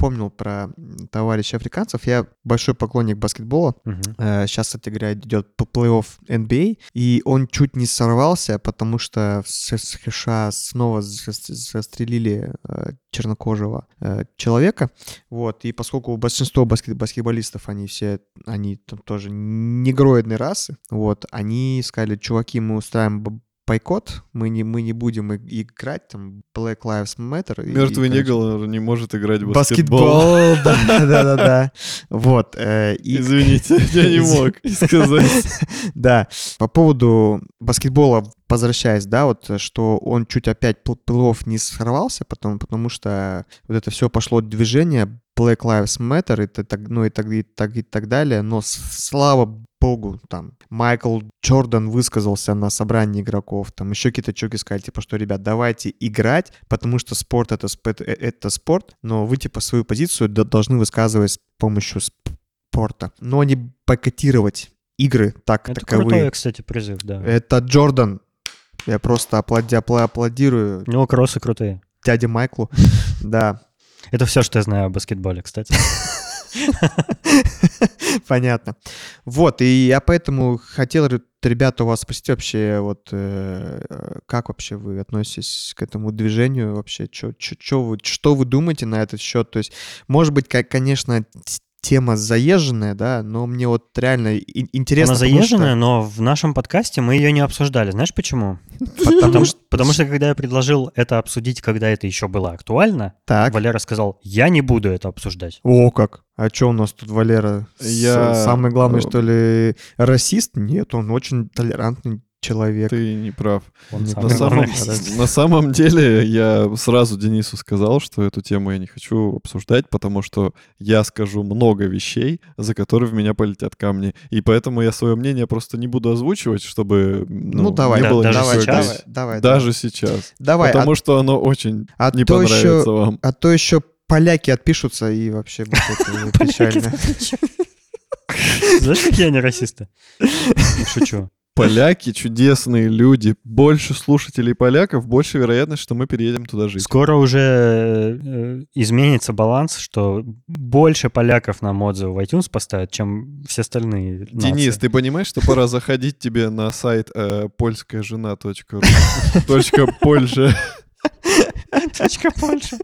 вспомнил про товарищей африканцев. Я большой поклонник баскетбола. Мгм. Сейчас, кстати говоря, идет плей-офф NBA, и он чуть не сорвался, потому что в США снова за- застрелили э, чернокожего э, человека. Вот, и поскольку большинство баскет- баскетболистов, они все, они там тоже негроидной расы, вот, они сказали, чуваки, мы устраиваем бойкот, мы не, мы не будем играть, там, Black Lives Matter. Мертвый и, короче, негр не может играть в баскетбол. Баскетбол, *laughs* да-да-да. Вот. э, Извините, *laughs* я не мог *laughs* сказать. Да, по поводу баскетбола, возвращаясь, да, вот, что он чуть опять пл- плей-офф не сорвался, потому, потому что вот это все пошло движение Black Lives Matter и так, ну, и так, и так, и так далее, но слава богу, там, Майкл Джордан высказался на собрании игроков, там еще какие-то чуваки сказали, типа, что, ребят, давайте играть, потому что спорт это, сп- э- это спорт, но вы, типа, свою позицию должны высказывать с помощью спорта, но не бойкотировать игры так Это таковые. крутой, кстати, призыв, да. Это Джордан. Я просто апла- аплодирую У него кроссы крутые. дяде Майклу. *laughs* Да, Это все, что я знаю о баскетболе, кстати. *laughs* *laughs* понятно. Вот, и я поэтому хотел, ре- ребята, у вас спросить вообще, вот, э, как вообще вы относитесь к этому движению вообще? Чё, чё- что вы думаете на этот счет? То есть, может быть, как, конечно, тема заезженная, да, но мне вот реально интересно. Она потому что- заезженная, но в нашем подкасте мы ее не обсуждали. Знаешь почему? Потому *laughs* Потому что... потому что когда я предложил это обсудить, когда это еще было актуально, Так. Валера сказал, я не буду это обсуждать. О, как. А что у нас тут Валера? Я- Самый главный, э, что ли, расист? Нет, он очень толерантный человек. Ты не прав. Он На самом, на самом деле я сразу Денису сказал, что эту тему я не хочу обсуждать, потому что я скажу много вещей, за которые в меня полетят камни. И поэтому я свое мнение просто не буду озвучивать, чтобы ну, Ну, давай, не да, было даже давай, никакой сейчас? давай, давай. Даже сейчас. Давай, потому а, что оно очень а не то понравится еще, вам. а то еще поляки отпишутся и вообще будет это *laughs* печально. *laughs* Знаешь, какие они расисты? Шучу. Поляки чудесные люди. Больше слушателей поляков, больше вероятность, что мы переедем туда жить. Скоро уже э, изменится баланс, что больше поляков нам отзывы в iTunes поставят, чем все остальные Денис, нации. ты понимаешь, что пора заходить тебе на сайт э, польскаяжена.ру *laughs* точка Польша. Точка Польша.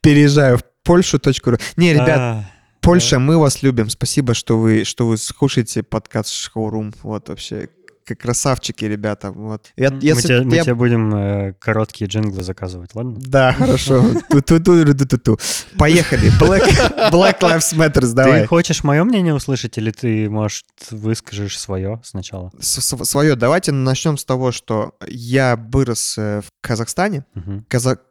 Переезжаю в Польшу.ру. Не, ребят, А, Польша, мы вас любим. Спасибо, что вы, что вы слушаете подкаст Шоурум. Вот вообще. Как красавчики, ребята. Вот. Я, мы, если тебе, мы я- тебе будем э, короткие джинглы заказывать, ладно? Да, хорошо. Поехали. Black, Black Lives Matter, Ты давай. хочешь мое мнение услышать, или ты, может, выскажешь свое сначала? Свое. Давайте начнем с того, что я вырос э, в Казахстане.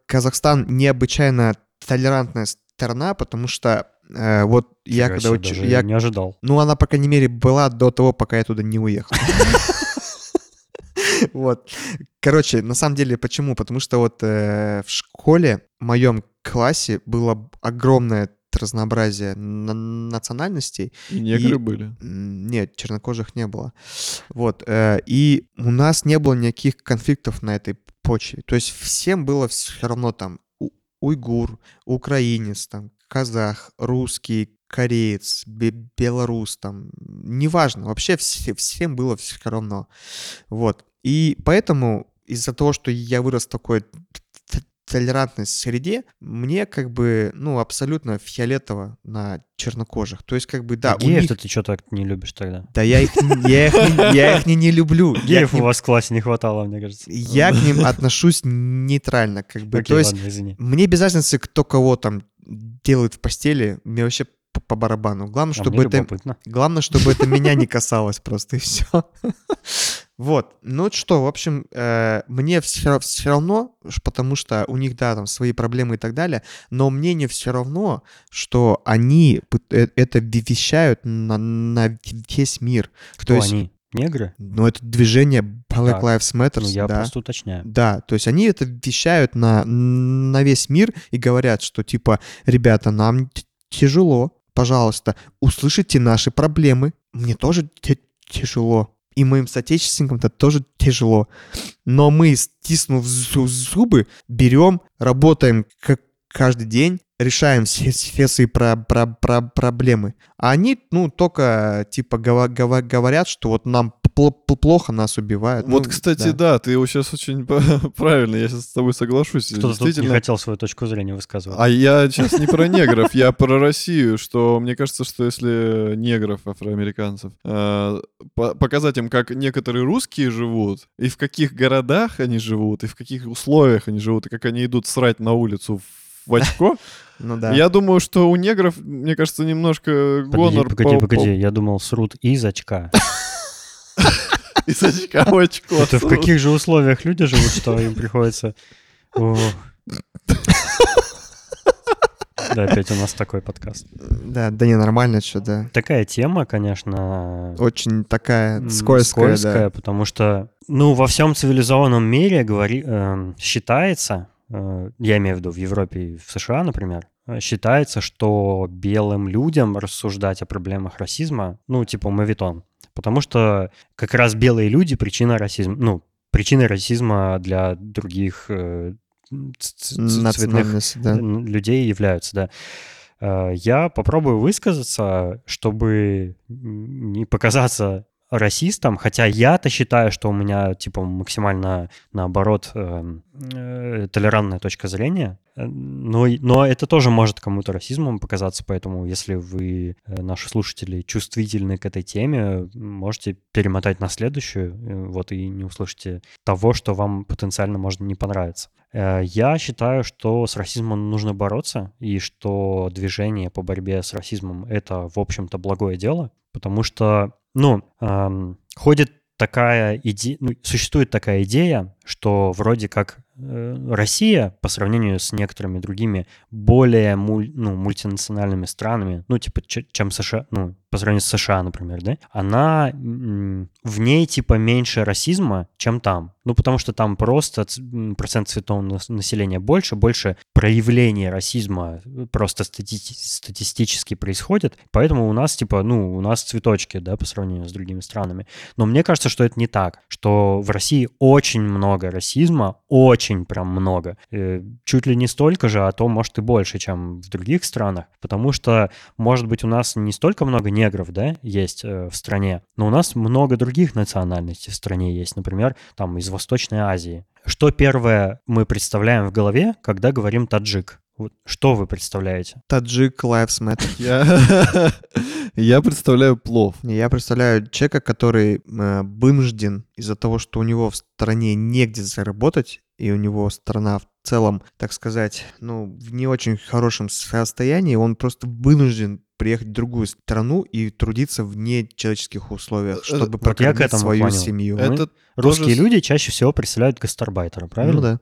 Казахстан необычайно толерантная страна, потому что э, вот я Фига когда себе, уч- даже я не ожидал. Ну, она, по крайней мере, была до того, пока я туда не уехал. *laughs* Вот. Короче, на самом деле, почему? Потому что вот э, в школе, в моем классе было огромное разнообразие на- национальностей. И негры И- были. Нет, чернокожих не было. Вот. э, И у нас не было никаких конфликтов на этой почве. То есть всем было все равно там уйгур, украинец, там, казах, русский, кореец, бе- белорус, там, неважно, вообще все- всем было все равно. Вот. И поэтому из-за того, что я вырос в такой т- т- толерантной среде, мне как бы, ну, абсолютно фиолетово на чернокожих. То есть, как бы, да, а геев них... ты что так не любишь тогда? Да я их, я их, я их не, не люблю. Геев у вас в классе не хватало, мне кажется. я к ним *laughs* отношусь нейтрально, как бы. Окей, То есть, ладно, извини. мне без разницы, кто кого там делает в постели, мне вообще по, по барабану. Главное, А чтобы это... Главное, чтобы это меня не касалось просто, и все. *laughs* Вот. Ну что, в общем, э, мне все, равно, ш- потому что у них, да, там свои проблемы и так далее, но мне не все равно, что они э, это вещают на, на весь мир. Кто есть- они? Негры? Ну, это движение Black Так. Lives Matter, Ну, я да. просто уточняю. Да, то есть они это вещают на, на весь мир и говорят, что типа, ребята, нам тяжело, пожалуйста, услышите наши проблемы. Мне тоже тяжело. И моим соотечественникам-то тоже тяжело. Но мы, стиснув зу- зубы, берем, работаем как каждый день, решаем все, все свои про- про- про- проблемы. А они, ну, только, типа, гова- гова- говорят, что вот нам пл- пл- плохо нас убивают. Вот, Ну, кстати, да. да, ты его сейчас очень *laughs* правильно, я сейчас с тобой соглашусь. Кто-то тут не Действительно, хотел свою точку зрения высказывать. А я сейчас не про негров, я про Россию, что мне кажется, что если негров, афроамериканцев, э, по- показать им, как некоторые русские живут, и в каких городах они живут, и в каких условиях они живут, и как они идут срать на улицу в очко, Ну да. я думаю, что у негров, мне кажется, немножко Погоди, гонор погоди, по- погоди. Я думал, срут из очка. по- из очка в очко. Это в каких же условиях люди живут, что им приходится... Да, опять у нас такой подкаст. Да, да не, нормально, что, да. Такая тема, конечно, Очень такая скользкая, скользкая, потому что, ну, во всем цивилизованном мире говори, эм, считается, э, я имею в виду в Европе и в США, например, э, считается, что белым людям рассуждать о проблемах расизма, ну, типа мавитон. Потому что как раз белые люди причина расизма, ну, причиной расизма для других э, цветных да. людей являются, да. Э, Я попробую высказаться, чтобы не показаться расистом, хотя я-то считаю, что у меня, типа, максимально, наоборот, эм, э, толерантная точка зрения, Э, но, но это тоже может кому-то расизмом показаться, поэтому если вы, э, наши слушатели, чувствительны к этой теме, можете перемотать на следующую, вот, и не услышите того, что вам потенциально может не понравиться. Я считаю, что с расизмом нужно бороться, и что движение по борьбе с расизмом — это, в общем-то, благое дело, потому что, ну, ам, ходит такая идея, ну, существует такая идея, что вроде как э, Россия по сравнению с некоторыми другими более муль- ну, мультинациональными странами, ну, типа, чем США, ну, по сравнению с США, например, да, она, в ней, типа, меньше расизма, чем там. Ну, потому что там просто процент цветного нас- населения больше, больше проявления расизма э, просто стати- статистически происходит, поэтому у нас, типа, ну, у нас цветочки, да, по сравнению с другими странами. Но мне кажется, что это не так, что в России очень много расизма, очень прям много. Э, Чуть ли не столько же, а то, может, и больше, чем в других странах, потому что, может быть, у нас не столько много негров, да, есть э, в стране, но у нас много других национальностей в стране есть, например, там из Восточной Азии. Что первое мы представляем в голове, когда говорим таджик? Что вы представляете? Таджик Lives Matter. Я, *laughs* я представляю плов. Я представляю человека, который э, вынужден из-за того, что у него в стране негде заработать, и у него страна в целом, так сказать, ну, в не очень хорошем состоянии, он просто вынужден приехать в другую страну и трудиться в нечеловеческих условиях, Э, чтобы вот прокормить свою клоню. семью. Мы- Это Русские с- люди чаще всего представляют гастарбайтера, правильно? Ну да.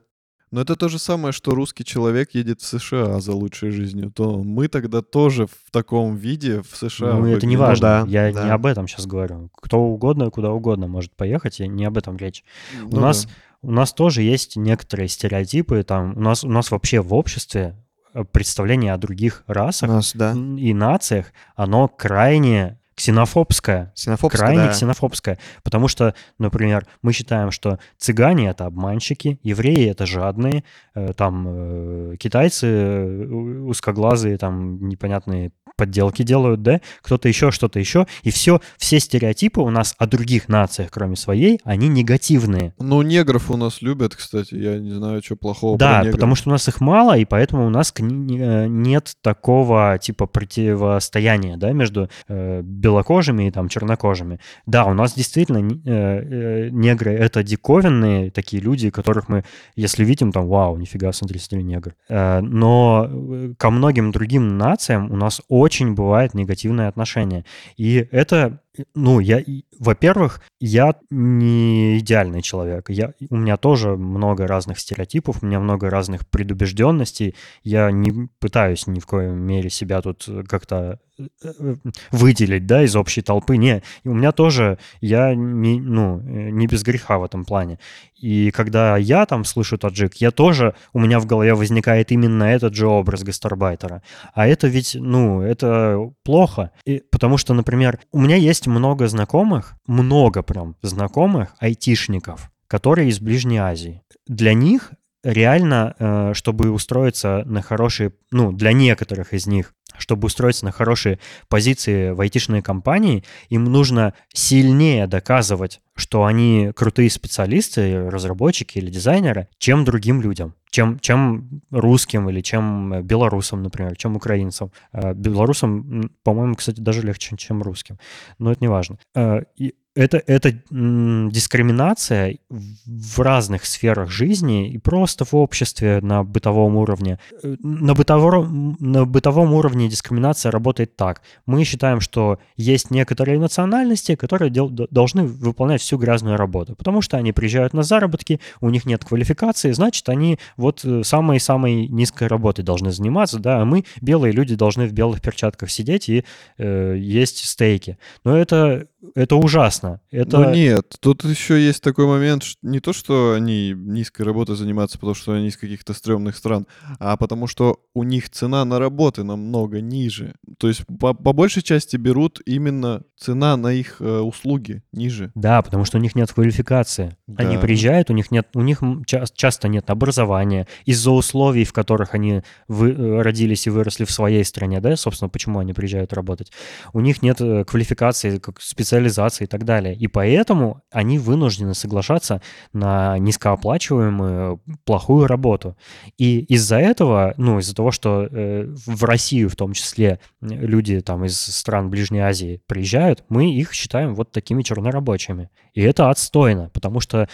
Но это то же самое, что русский человек едет в США за лучшей жизнью, то мы тогда тоже в таком виде в США. Ну, это не важно. да, я да. не об этом сейчас говорю. Кто угодно, куда угодно может поехать, и не об этом речь. Ну у нас да. у нас тоже есть некоторые стереотипы. Там у нас у нас вообще в обществе э, представление о других расах нас, да. и нациях, оно крайне ксенофобское. Ксенофобская, крайне да. ксенофобское. Потому что, например, мы считаем, что цыгане — это обманщики, евреи — это жадные, э, там э, китайцы э, узкоглазые, там непонятные подделки делают, да, кто-то еще что-то еще, и все, все стереотипы у нас о других нациях, кроме своей, они негативные. Ну, негров у нас любят, кстати, я не знаю, что плохого Да, потому что у нас их мало, и поэтому у нас э, нет такого типа противостояния, да, между э, белокожими и там чернокожими. Да, у нас действительно э, э, негры — это диковинные такие люди, которых мы, если видим, там, вау, нифига, смотри, смотри, негр. Э, но э, ко многим другим нациям у нас очень бывает негативное отношение. И это, ну, я, во-первых, я не идеальный человек. Я, у меня тоже много разных стереотипов, у меня много разных предубежденностей. Я не пытаюсь ни в коем мере себя тут как-то выделить, да, из общей толпы. Не, у меня тоже, я не, ну, э, не без греха в этом плане. И когда я там слышу таджик, я тоже, у меня в голове возникает именно этот же образ гастарбайтера. А это ведь, ну, это плохо. И, потому что, например, у меня есть много знакомых, много прям знакомых айтишников, которые из Ближней Азии. Для них реально, э, чтобы устроиться на хорошие, ну, для некоторых из них, чтобы устроиться на хорошие позиции в айтишные компании, им нужно сильнее доказывать, что они крутые специалисты, разработчики или дизайнеры, чем другим людям. Чем, чем русским или чем белорусам, например, чем украинцам. Э, Белорусам, по-моему, кстати, даже легче, чем русским. Но это не важно. Э, это, это дискриминация в разных сферах жизни и просто в обществе на бытовом уровне. Э, На бытовом, на бытовом уровне дискриминация работает так. Мы считаем, что есть некоторые национальности, которые дел- должны выполнять всю грязную работу, потому что они приезжают на заработки, у них нет квалификации, значит, они вот э, самой-самой низкой работой должны заниматься, да, а мы, белые люди, должны в белых перчатках сидеть и э, есть стейки. Но это, это ужасно. Это... Ну нет, тут еще есть такой момент, ш- не то, что они низкой работой занимаются, потому что они из каких-то стрёмных стран, а потому что у них цена на работы намного ниже. То есть по, по большей части берут именно цена на их э, услуги ниже. Да, потому что у них нет квалификации. Они Да. приезжают, у них нет, у них ча- часто нет образования из-за условий, в которых они вы, э, родились и выросли в своей стране, да, собственно, почему они приезжают работать. У них нет э, квалификации, как специализации и так далее. И поэтому они вынуждены соглашаться на низкооплачиваемую плохую работу. И из-за этого, ну, из-за того, что э, в Россию в том числе люди там из стран Ближней Азии приезжают, мы их считаем вот такими чернорабочими. И это отстойно, потому что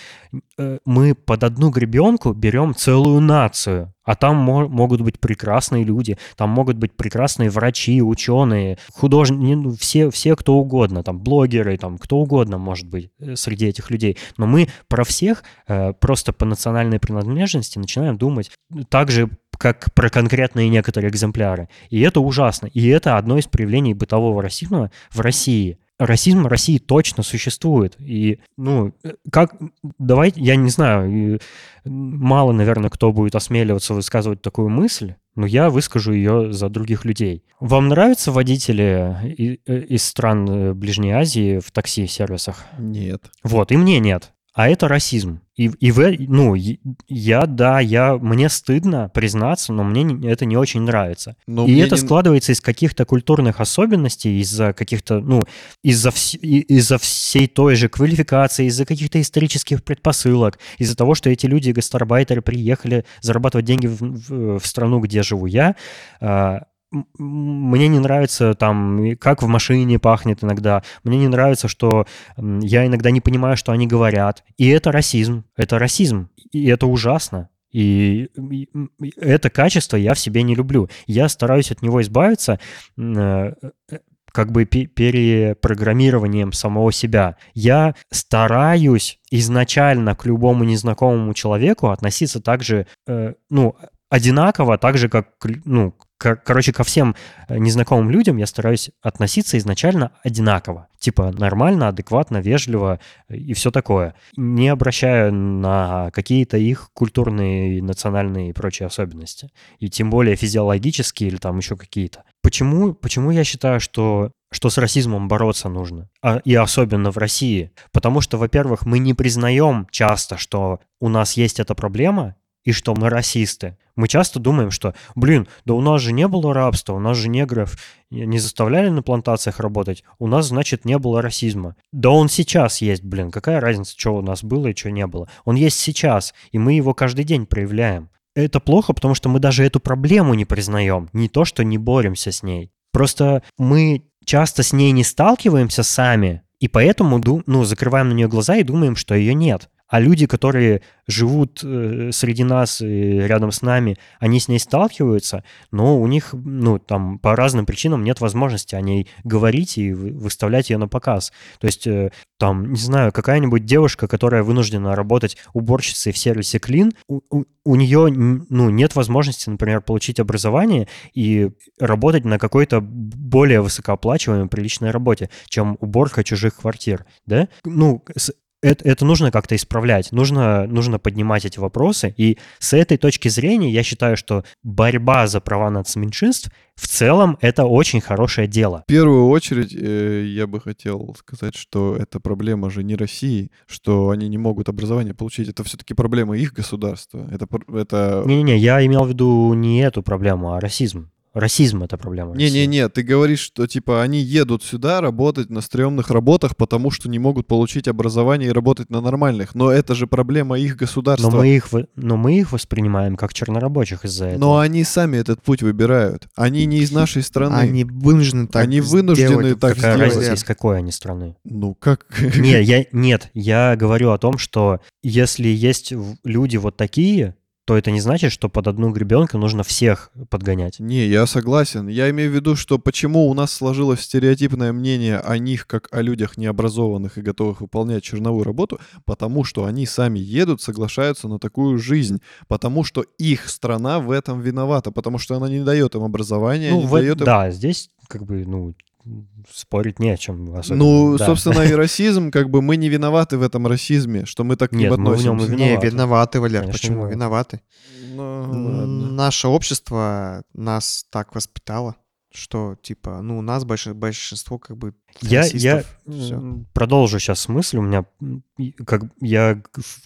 э, мы под одну гребенку берем целую нацию, а там мо- могут быть прекрасные люди, там могут быть прекрасные врачи, ученые, художники, ну, все, все кто угодно, там блогеры, там кто угодно может быть э, среди этих людей. Но мы про всех э, просто по национальной принадлежности начинаем думать так же, как про конкретные некоторые экземпляры. И это ужасно. И это одно из проявлений бытового расизма в России. Расизм в России точно существует. И, ну, э, как... Давайте, я не знаю, мало, наверное, кто будет осмеливаться высказывать такую мысль, но я выскажу ее за других людей. Вам нравятся водители э, из стран э, Ближней Азии в такси-сервисах? Нет. Вот, и мне нет. А это расизм. И, и в, ну, я, да, я, мне стыдно признаться, но мне не- это не очень нравится. Но и это не- складывается из каких-то культурных особенностей, из-за каких-то, ну, из-за, вс- из-за всей той же квалификации, из-за каких-то исторических предпосылок, из-за того, что эти люди, гастарбайтеры, приехали зарабатывать деньги в, в- в страну, где живу я, а, мне не нравится там, как в машине пахнет иногда. Мне не нравится, что я иногда не понимаю, что они говорят. И это расизм. Это расизм. И это ужасно. И это качество я в себе не люблю. Я стараюсь от него избавиться э, э, как бы пе- перепрограммированием самого себя. Я стараюсь изначально к любому незнакомому человеку относиться так же, э, ну, одинаково, так же, как, ну, ко- короче, ко всем э, незнакомым людям я стараюсь относиться изначально одинаково. Типа нормально, адекватно, вежливо э, и все такое. Не обращая на какие-то их культурные, национальные и прочие особенности. И тем более физиологические или там еще какие-то. Почему, почему я считаю, что что с расизмом бороться нужно, а, и особенно в России. Потому что, во-первых, мы не признаем часто, что у нас есть эта проблема, и что мы расисты. Мы часто думаем, что, блин, да у нас же не было рабства, у нас же негров не заставляли на плантациях работать, у нас, значит, не было расизма. Да он сейчас есть, блин, какая разница, что у нас было и что не было. Он есть сейчас, и мы его каждый день проявляем. Это плохо, потому что мы даже эту проблему не признаем, не то, что не боремся с ней. Просто мы часто с ней не сталкиваемся сами, и поэтому ну, закрываем на нее глаза и думаем, что ее нет. А люди, которые живут э, среди нас и рядом с нами, они с ней сталкиваются, но у них, ну, там, по разным причинам нет возможности о ней говорить и выставлять ее на показ. То есть, э, там, не знаю, какая-нибудь девушка, которая вынуждена работать уборщицей в сервисе Clean, у, у, у нее, ну, нет возможности, например, получить образование и работать на какой-то более высокооплачиваемой приличной работе, чем уборка чужих квартир, да? Ну, это, это нужно как-то исправлять, нужно, нужно поднимать эти вопросы. И с этой точки зрения я считаю, что борьба за права нацменьшинств в целом это очень хорошее дело. В первую очередь э, я бы хотел сказать, что это проблема же не России, что они не могут образование получить. Это все-таки проблема их государства. Это, это... Не-не-не, я имел в виду не эту проблему, а расизм. Расизм — это проблема. Не-не-не, ты говоришь, что, типа, они едут сюда работать на стрёмных работах, потому что не могут получить образование и работать на нормальных. Но это же проблема их государства. Но мы их, но мы их воспринимаем как чернорабочих из-за этого. Но они сами этот путь выбирают. Они не из нашей страны. Они вынуждены так Они вынуждены сделать. так Какая сделать. разница, из какой они страны? Ну, как? Не, я, нет, я говорю о том, что если есть люди вот такие, то это не значит, что под одну гребенку нужно всех подгонять. Не, я согласен. Я имею в виду, что почему у нас сложилось стереотипное мнение о них как о людях необразованных и готовых выполнять черновую работу, потому что они сами едут, соглашаются на такую жизнь, потому что их страна в этом виновата, потому что она не дает им образования, ну, не в, дает им... Да, здесь как бы, ну, спорить не о чем. Особенно. Ну, да. собственно, и расизм, как бы мы не виноваты в этом расизме, что мы так Нет, не относимся. Мы в нем не виноваты, Валер. Конечно, Почему виноваты. виноваты? Ну, Наше общество нас так воспитало, что, типа, ну, у нас больш... большинство, как бы, я, я продолжу сейчас мысль. У меня, как я,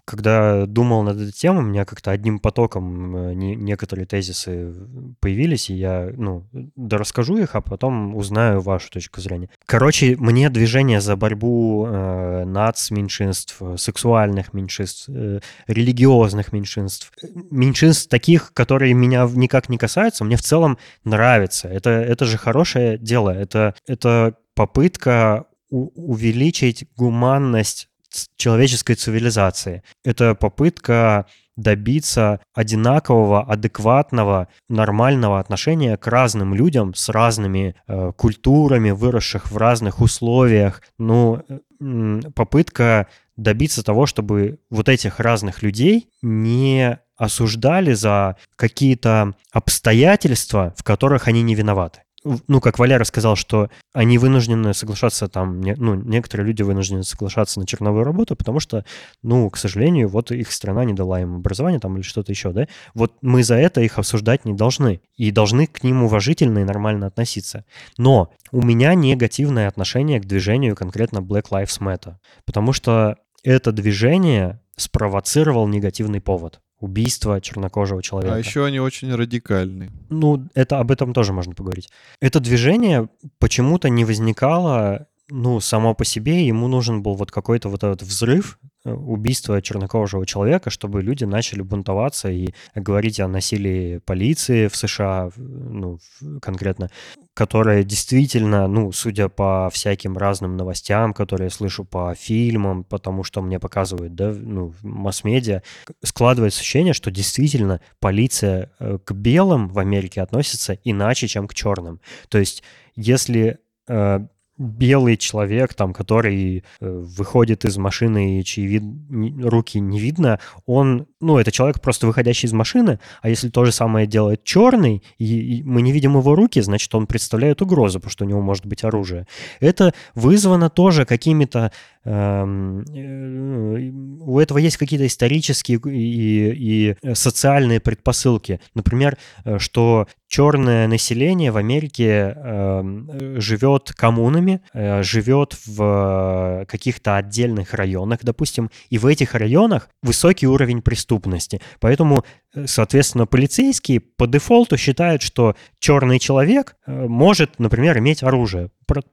когда думал над этой темой, у меня как-то одним потоком э, не- некоторые тезисы появились, и я, ну, да расскажу их, а потом узнаю вашу точку зрения. Короче, мне движение за борьбу э, нацменьшинств, э, сексуальных меньшинств, э, религиозных меньшинств, меньшинств таких, которые меня никак не касаются, мне в целом нравится. Это, это же хорошее дело. Это, это попытка увеличить гуманность человеческой цивилизации. Это попытка добиться одинакового, адекватного, нормального отношения к разным людям с разными э, культурами, выросших в разных условиях. Ну, э, попытка добиться того, чтобы вот этих разных людей не осуждали за какие-то обстоятельства, в которых они не виноваты. Ну, как Валера сказал, что они вынуждены соглашаться там, ну, некоторые люди вынуждены соглашаться на черновую работу, потому что, ну, к сожалению, вот их страна не дала им образование там или что-то еще, да? Вот мы за это их осуждать не должны. И должны к ним уважительно и нормально относиться. Но у меня негативное отношение к движению конкретно Black Lives Matter, потому что это движение спровоцировал негативный повод. Убийство чернокожего человека. А еще они очень радикальны. Ну, это об этом тоже можно поговорить. Это движение почему-то не возникало, ну, само по себе. Ему нужен был вот какой-то вот этот взрыв, убийство чернокожего человека, чтобы люди начали бунтоваться и говорить о насилии полиции в США, ну, конкретно, которое действительно, ну, судя по всяким разным новостям, которые я слышу по фильмам, потому что мне показывают, да, ну, масс-медиа, складывается ощущение, что действительно полиция э, к белым в Америке относится иначе, чем к черным. То есть, если э, белый человек, там, который э, выходит из машины и чьи вид- руки не видно, он, ну, это человек просто выходящий из машины, а если то же самое делает черный, и, мы не видим его руки, значит, он представляет угрозу, потому что у него может быть оружие. Это вызвано тоже какими-то эм, э, у этого есть какие-то исторические и, и социальные предпосылки. Например, э, что черное население в Америке эм, живет коммунами, э, живет в каких-то отдельных районах, допустим, и в этих районах высокий уровень преступности. Преступности. Поэтому, э, соответственно, полицейские по дефолту считают, что черный человек э, может, например, иметь оружие,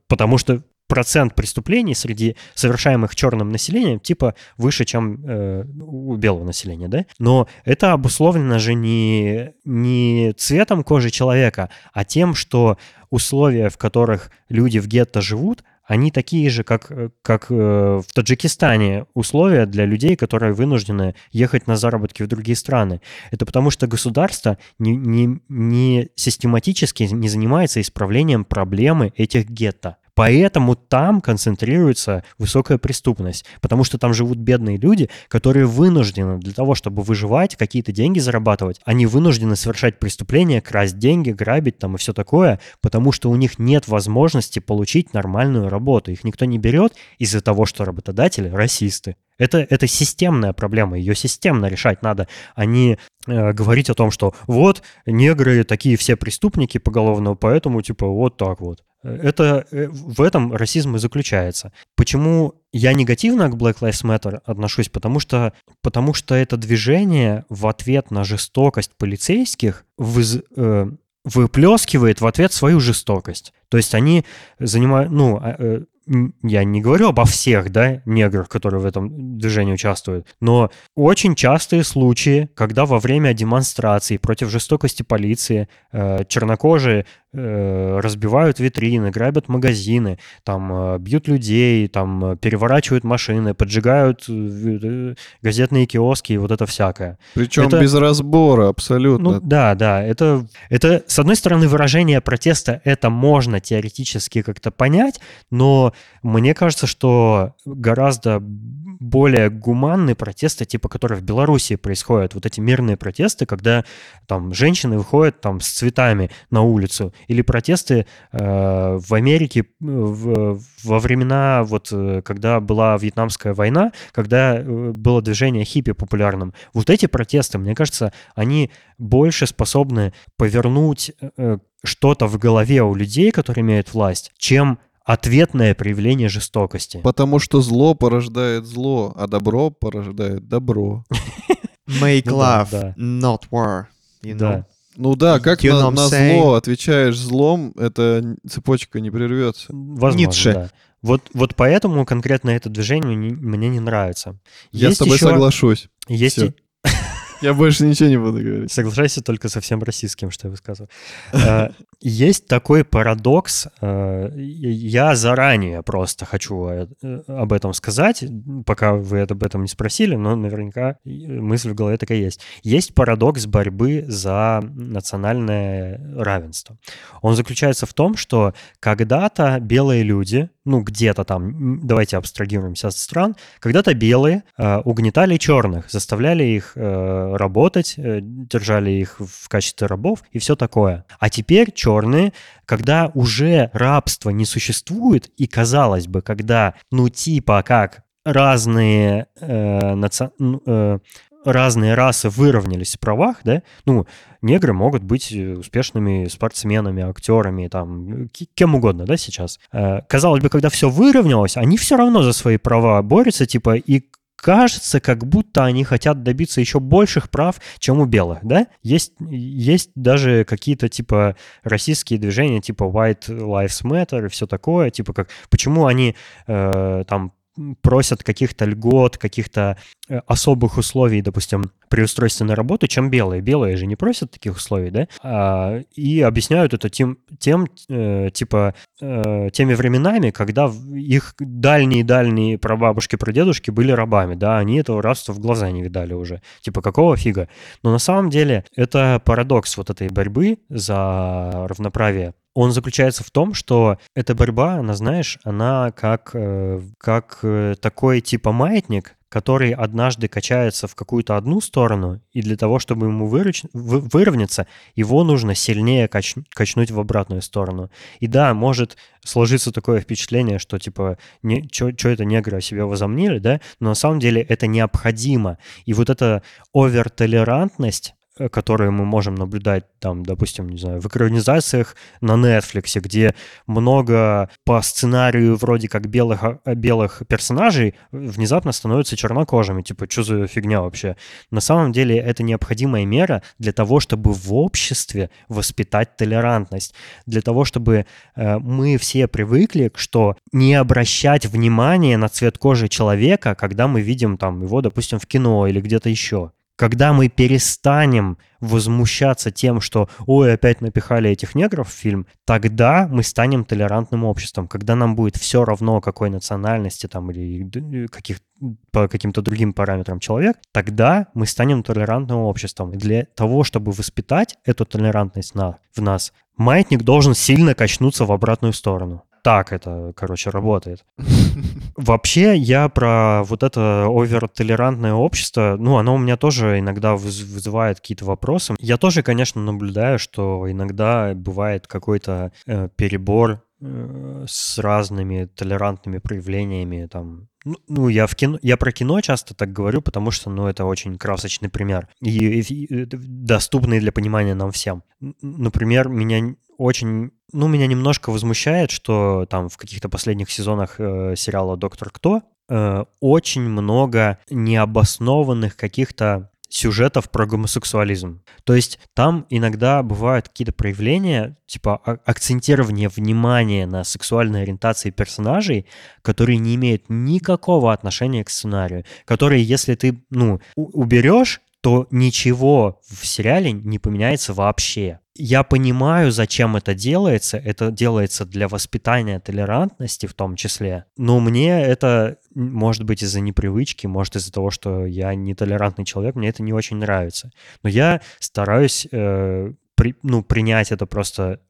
потому что процент преступлений среди совершаемых черным населением типа выше, чем э, у белого населения, да? Но это обусловлено же не, не цветом кожи человека, а тем, что условия, в которых люди в гетто живут, они такие же, как, как э, в Таджикистане условия для людей, которые вынуждены ехать на заработки в другие страны. Это потому что государство не, не, не систематически не занимается исправлением проблемы этих гетто. Поэтому там концентрируется высокая преступность, потому что там живут бедные люди, которые вынуждены для того, чтобы выживать, какие-то деньги зарабатывать, они вынуждены совершать преступления, красть деньги, грабить там и все такое, потому что у них нет возможности получить нормальную работу. Их никто не берет из-за того, что работодатели расисты. Это, это системная проблема, ее системно решать надо, а не говорить о том, что вот негры такие все преступники поголовно, поэтому типа вот так вот. Это э, в этом расизм и заключается. Почему я негативно к Black Lives Matter отношусь? Потому что, потому что это движение в ответ на жестокость полицейских выз, э, выплескивает в ответ свою жестокость. То есть они занимают, ну, а, э, я не говорю обо всех, да, неграх, которые в этом движении участвуют, но очень частые случаи, когда во время демонстраций против жестокости полиции э, чернокожие разбивают витрины, грабят магазины, там э, бьют людей, там э, переворачивают машины, поджигают газетные киоски и вот это всякое. Причем это, без разбора, абсолютно. Ну да, да, это, это с одной стороны выражение протеста, это можно теоретически как-то понять, но мне кажется, что гораздо более гуманные протесты, типа которые в Беларуси происходят, вот эти мирные протесты, когда там женщины выходят там с цветами на улицу, или протесты э, в Америке в, во времена, вот э, когда была Вьетнамская война, когда э, было движение хиппи популярным. Вот эти протесты, мне кажется, они больше способны повернуть э, что-то в голове у людей, которые имеют власть, чем ответное проявление жестокости. Потому что зло порождает зло, а добро порождает добро. *laughs* Make ну love, not war. You know? Ну да, как you на, на зло отвечаешь злом, эта цепочка не прервется. Возможно, Ницше. да. Вот, вот поэтому конкретно это движение не, мне не нравится. Я есть с тобой еще... соглашусь. Есть, Все. Я больше ничего не буду говорить. Соглашайся только со всем российским, что я высказывал. Э, есть такой парадокс. Э, я заранее просто хочу э, об этом сказать, пока вы об этом не спросили, но наверняка мысль в голове такая есть. Есть парадокс борьбы за национальное равенство. Он заключается в том, что когда-то белые люди, ну где-то там, давайте абстрагируемся от стран, когда-то белые угнетали черных, заставляли их работать, э, держали их в качестве рабов и все такое. А теперь черные, когда уже рабство не существует, и казалось бы, когда, ну типа как разные э, наци... э, разные расы выровнялись в правах, да, ну, негры могут быть успешными спортсменами, актерами, там, кем угодно, да, сейчас. Э, казалось бы, когда все выровнялось, они все равно за свои права борются, типа, и кажется, как будто они хотят добиться еще больших прав, чем у белых, да? Есть, есть даже какие-то типа российские движения, типа White Lives Matter и все такое, типа как, почему они э, там просят каких-то льгот, каких-то э, особых условий, допустим, при устройстве на работу, чем белые. Белые же не просят таких условий, да? А, и объясняют это тем, тем э, типа, э, теми временами, когда их дальние-дальние прабабушки, прадедушки были рабами, да, они этого рабства в глаза не видали уже. Типа, какого фига? Но на самом деле это парадокс вот этой борьбы за равноправие он заключается в том, что эта борьба, она, знаешь, она как, э, как э, такой типа маятник, который однажды качается в какую-то одну сторону, и для того, чтобы ему вырач... выровняться, его нужно сильнее кач... качнуть в обратную сторону. И да, может сложиться такое впечатление, что типа, не... что это негры о себе возомнили, да, но на самом деле это необходимо. И вот эта овертолерантность, которые мы можем наблюдать там, допустим, не знаю, в экранизациях на Netflix, где много по сценарию вроде как белых, а, белых персонажей внезапно становятся чернокожими. Типа, что за фигня вообще? На самом деле это необходимая мера для того, чтобы в обществе воспитать толерантность, для того, чтобы э, мы все привыкли, что не обращать внимания на цвет кожи человека, когда мы видим там его, допустим, в кино или где-то еще. Когда мы перестанем возмущаться тем, что «Ой, опять напихали этих негров в фильм», тогда мы станем толерантным обществом. Когда нам будет все равно, какой национальности там или каких, по каким-то другим параметрам человек, тогда мы станем толерантным обществом. И для того, чтобы воспитать эту толерантность на, в нас, маятник должен сильно качнуться в обратную сторону так это, короче, работает. *laughs* Вообще, я про вот это овертолерантное общество, ну, оно у меня тоже иногда вызывает какие-то вопросы. Я тоже, конечно, наблюдаю, что иногда бывает какой-то э, перебор э, с разными толерантными проявлениями там ну, ну, я в кино, я про кино часто так говорю, потому что, ну, это очень красочный пример и, и, и доступный для понимания нам всем. Например, меня очень, ну, меня немножко возмущает, что там в каких-то последних сезонах э, сериала «Доктор Кто» э, очень много необоснованных каких-то сюжетов про гомосексуализм. То есть там иногда бывают какие-то проявления, типа а, акцентирование внимания на сексуальной ориентации персонажей, которые не имеют никакого отношения к сценарию, которые, если ты, ну, уберешь, то ничего в сериале не поменяется вообще. Я понимаю, зачем это делается. Это делается для воспитания толерантности в том числе. Но мне это, может быть, из-за непривычки, может, из-за того, что я нетолерантный человек, мне это не очень нравится. Но я стараюсь э, при, ну, принять это просто,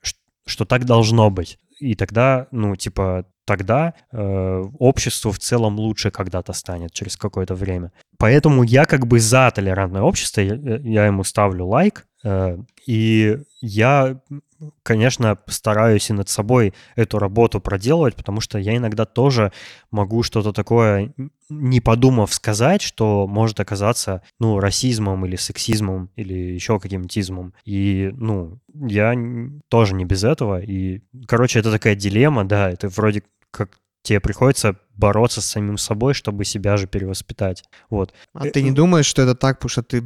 что так должно быть. И тогда, ну, типа, тогда э, обществу в целом лучше когда-то станет через какое-то время. Поэтому я как бы за толерантное общество, я, я ему ставлю лайк, и я, конечно, стараюсь и над собой эту работу проделывать, потому что я иногда тоже могу что-то такое, не подумав, сказать, что может оказаться, ну, расизмом или сексизмом или еще каким-то измом. И, ну, я тоже не без этого. И, короче, это такая дилемма, да, это вроде как тебе приходится бороться с самим собой, чтобы себя же перевоспитать. Вот. А ты не думаешь, что это так, потому что ты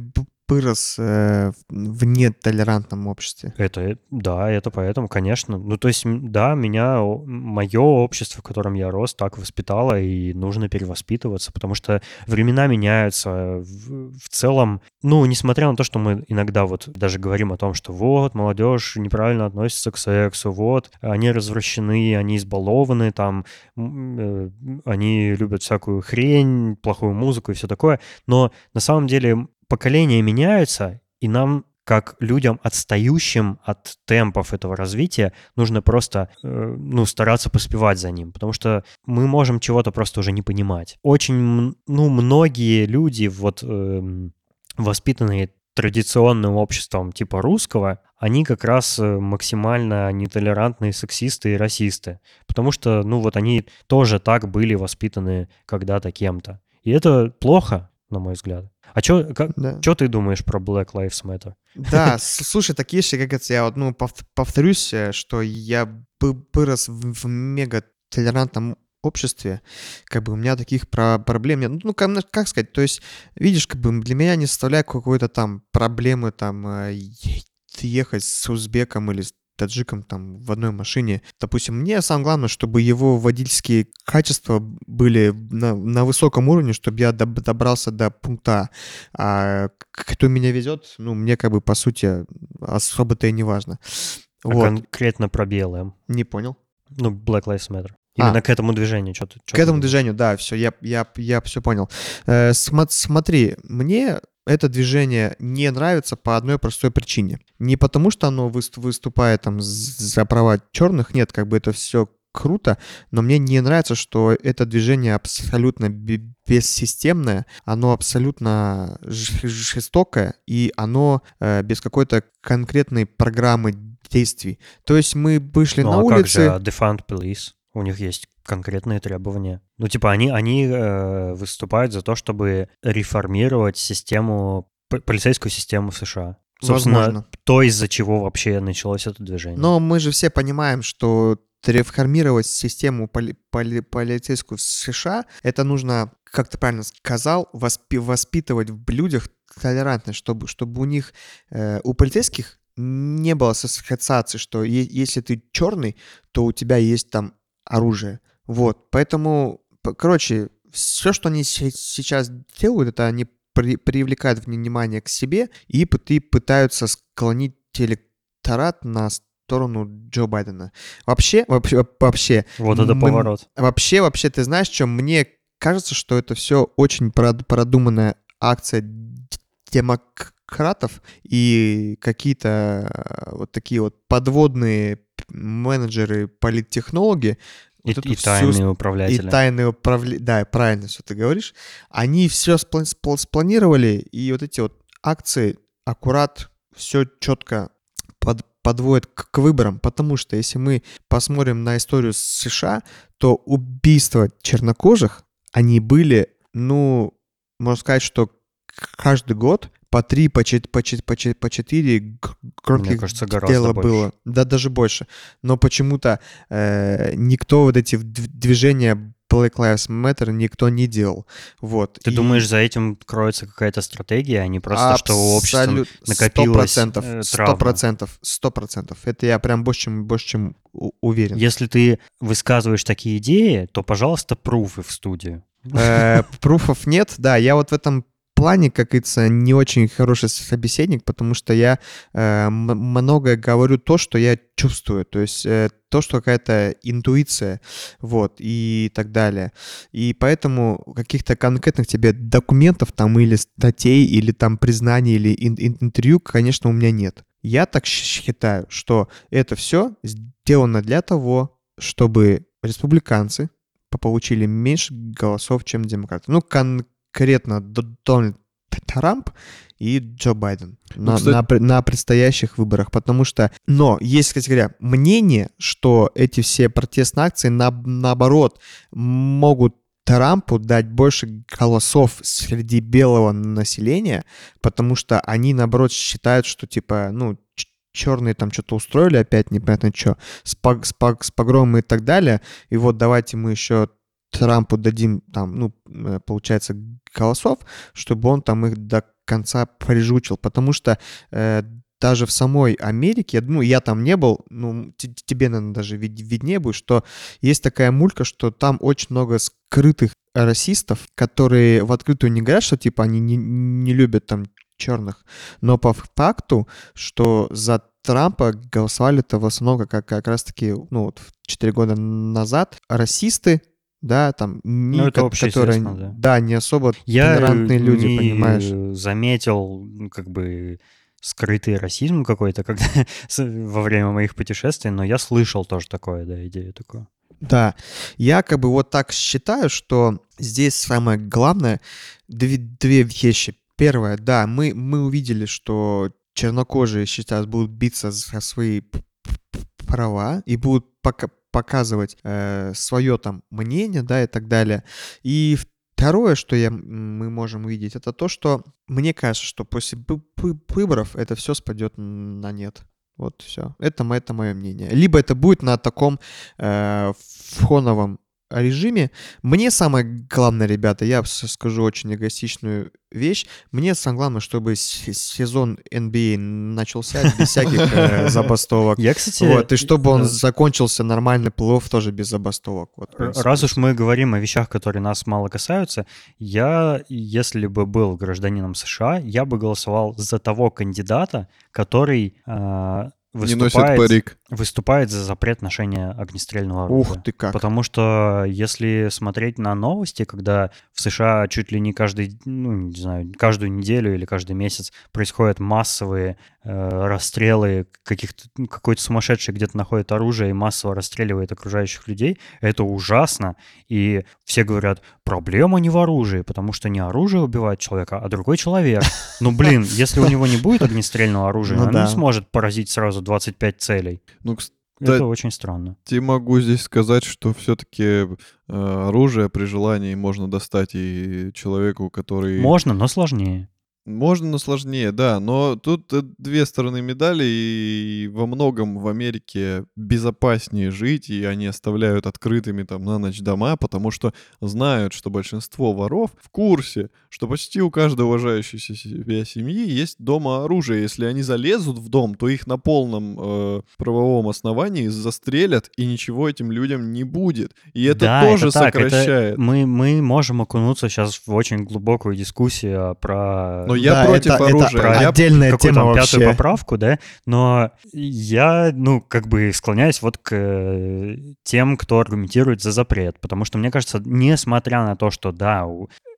вырос э, в нетолерантном обществе. Это, э, да, это поэтому, конечно. Ну, то есть, да, меня, мое общество, в котором я рос, так воспитало, и нужно перевоспитываться, потому что времена меняются. В, в целом, ну, несмотря на то, что мы иногда вот даже говорим о том, что вот, молодежь неправильно относится к сексу, вот, они развращены, они избалованы, там, э, они любят всякую хрень, плохую музыку и все такое, но на самом деле поколения меняются, и нам как людям, отстающим от темпов этого развития, нужно просто э, ну, стараться поспевать за ним, потому что мы можем чего-то просто уже не понимать. Очень, ну, многие люди, вот, э, воспитанные традиционным обществом типа русского, они как раз э, максимально нетолерантные сексисты и расисты, потому что, ну, вот они тоже так были воспитаны когда-то кем-то. И это плохо, на мой взгляд. А что да. ты думаешь про Black Lives Matter? Да, *laughs* слушай, такие вещи, как это, я вот, ну, повторюсь, э, что я вырос в, в мега толерантном обществе, как бы у меня таких про проблем нет. Ну, как, как сказать, то есть, видишь, как бы для меня не составляет какой-то там проблемы там э, ехать с узбеком или с таджиком там в одной машине. Допустим, мне самое главное, чтобы его водительские качества были на, на высоком уровне, чтобы я доб- добрался до пункта. А кто меня везет, ну, мне как бы по сути особо-то и не важно. А вот. конкретно про белое? Не понял. Ну, Black Lives Matter. Именно а, к этому движению что-то. К этому движению, да, все, я, я, я все понял. Э, см- смотри, мне это движение не нравится по одной простой причине. Не потому, что оно выступает там за права черных, нет, как бы это все круто, но мне не нравится, что это движение абсолютно бессистемное, оно абсолютно жестокое, и оно э, без какой-то конкретной программы действий. То есть мы вышли ну, на а улицы... как же Defund Police? У них есть конкретные требования. Ну, типа, они, они э, выступают за то, чтобы реформировать систему, полицейскую систему в США. Собственно, Возможно. то, из-за чего вообще началось это движение. Но мы же все понимаем, что реформировать систему поли- поли- полицейскую в США, это нужно, как ты правильно сказал, воспи- воспитывать в людях толерантность, чтобы, чтобы у них, э, у полицейских не было ассоциации, что если ты черный, то у тебя есть там оружие. Вот, поэтому, короче, все, что они се- сейчас делают, это они при- привлекают внимание к себе и, пы- и пытаются склонить электорат на сторону Джо Байдена. Вообще, вообще, вообще, вот это мы- поворот. вообще, вообще, ты знаешь, что мне кажется, что это все очень прод- продуманная акция демократов и какие-то э, вот такие вот подводные менеджеры, политтехнологи, вот и всю тайные и управлятели. тайные управления, да, правильно все ты говоришь, они все спланировали, и вот эти вот акции аккурат все четко под, подводят к, к выборам, потому что если мы посмотрим на историю США, то убийства чернокожих, они были, ну, можно сказать, что каждый год по три, по, чет- по, чет- по, чет- по четыре громких кажется, гораздо дела больше. было. Да, даже больше. Но почему-то э, никто вот эти движения Black Lives Matter никто не делал. Вот. Ты И думаешь, за этим кроется какая-то стратегия, а не просто, что у общества абсолют- накопилось Сто процентов. э, Сто травма? процентов. Сто процентов. Это я прям больше, чем, больше, чем уверен. Если ты высказываешь такие идеи, то, пожалуйста, пруфы в студию. Э, Пруфов нет, да, я вот в этом плане, как говорится, не очень хороший собеседник, потому что я э, многое говорю то, что я чувствую, то есть э, то, что какая-то интуиция, вот, и так далее. И поэтому каких-то конкретных тебе документов там или статей, или там признаний, или ин- ин- интервью, конечно, у меня нет. Я так считаю, что это все сделано для того, чтобы республиканцы получили меньше голосов, чем демократы. Ну, конкретно Дональд Трамп и Джо Байден на, кстати- на на предстоящих выборах, потому что, но есть, кстати говоря, мнение, что эти все протестные акции на, наоборот могут Трампу дать больше голосов среди белого населения, потому что они, наоборот, считают, что, типа, ну, черные там что-то устроили опять, непонятно что, с, пог- с, пог- с погромом и так далее, и вот давайте мы еще Трампу дадим там, ну, э, получается, голосов, чтобы он там их до конца прижучил, потому что э, даже в самой Америке, ну, я там не был, ну, тебе, наверное, даже вид- виднее будет, что есть такая мулька, что там очень много скрытых расистов, которые в открытую не говорят, что, типа, они не, не любят там черных, но по факту, что за Трампа голосовали-то в основном как, как раз-таки, ну, вот 4 года назад расисты, да, там, Ну, это которые, да. не особо Я толерантные люди, не понимаешь. заметил, ну, как бы, скрытый расизм какой-то когда, *laughs* во время моих путешествий, но я слышал тоже такое, да, идею такую. Да, я как бы вот так считаю, что здесь самое главное две, две вещи. Первое, да, мы, мы увидели, что чернокожие сейчас будут биться за свои права и будут пока показывать свое там мнение, да, и так далее. И второе, что я, мы можем увидеть, это то, что мне кажется, что после выборов это все спадет на нет. Вот все. Это, это мое мнение. Либо это будет на таком э, фоновом режиме. Мне самое главное, ребята, я скажу очень эгоистичную вещь. Мне самое главное, чтобы сезон NBA начался без всяких э, *laughs* забастовок. Я, кстати... Вот, и чтобы он закончился нормальный плей тоже без забастовок. Вот. Раз уж мы говорим о вещах, которые нас мало касаются, я, если бы был гражданином США, я бы голосовал за того кандидата, который а, Не носит выступает, парик. выступает за запрет ношения огнестрельного оружия. Ух ты как. Потому что если смотреть на новости, когда в США чуть ли не каждый, ну, не знаю, каждую неделю или каждый месяц происходят массовые расстрелы каких-то, ну, какой-то сумасшедший где-то находит оружие и массово расстреливает окружающих людей, это ужасно. И все говорят, проблема не в оружии, потому что не оружие убивает человека, а другой человек. *laughs* Ну, блин, если у него не будет огнестрельного оружия, Ну он да. не сможет поразить сразу 25 целей. Ну, Это очень странно. могу здесь сказать, что все-таки оружие при желании можно достать и человеку, который... Можно, но сложнее. Можно, но сложнее, да. Но тут э, две стороны медали, и во многом в Америке безопаснее жить, и они оставляют открытыми там на ночь дома, потому что знают, что большинство воров в курсе, что почти у каждой уважающейся себя семьи есть дома оружие. Если они залезут в дом, то их на полном э, правовом основании застрелят, и ничего этим людям не будет. И это Да, тоже это так, это сокращает. мы, мы можем окунуться сейчас в очень глубокую дискуссию про Но я Да, против это- это оружия. про Я отдельная тема там пятую вообще. поправку, да, но я, ну, как бы склоняюсь вот к э, тем, кто аргументирует за запрет, потому что, мне кажется, несмотря на то, что, да,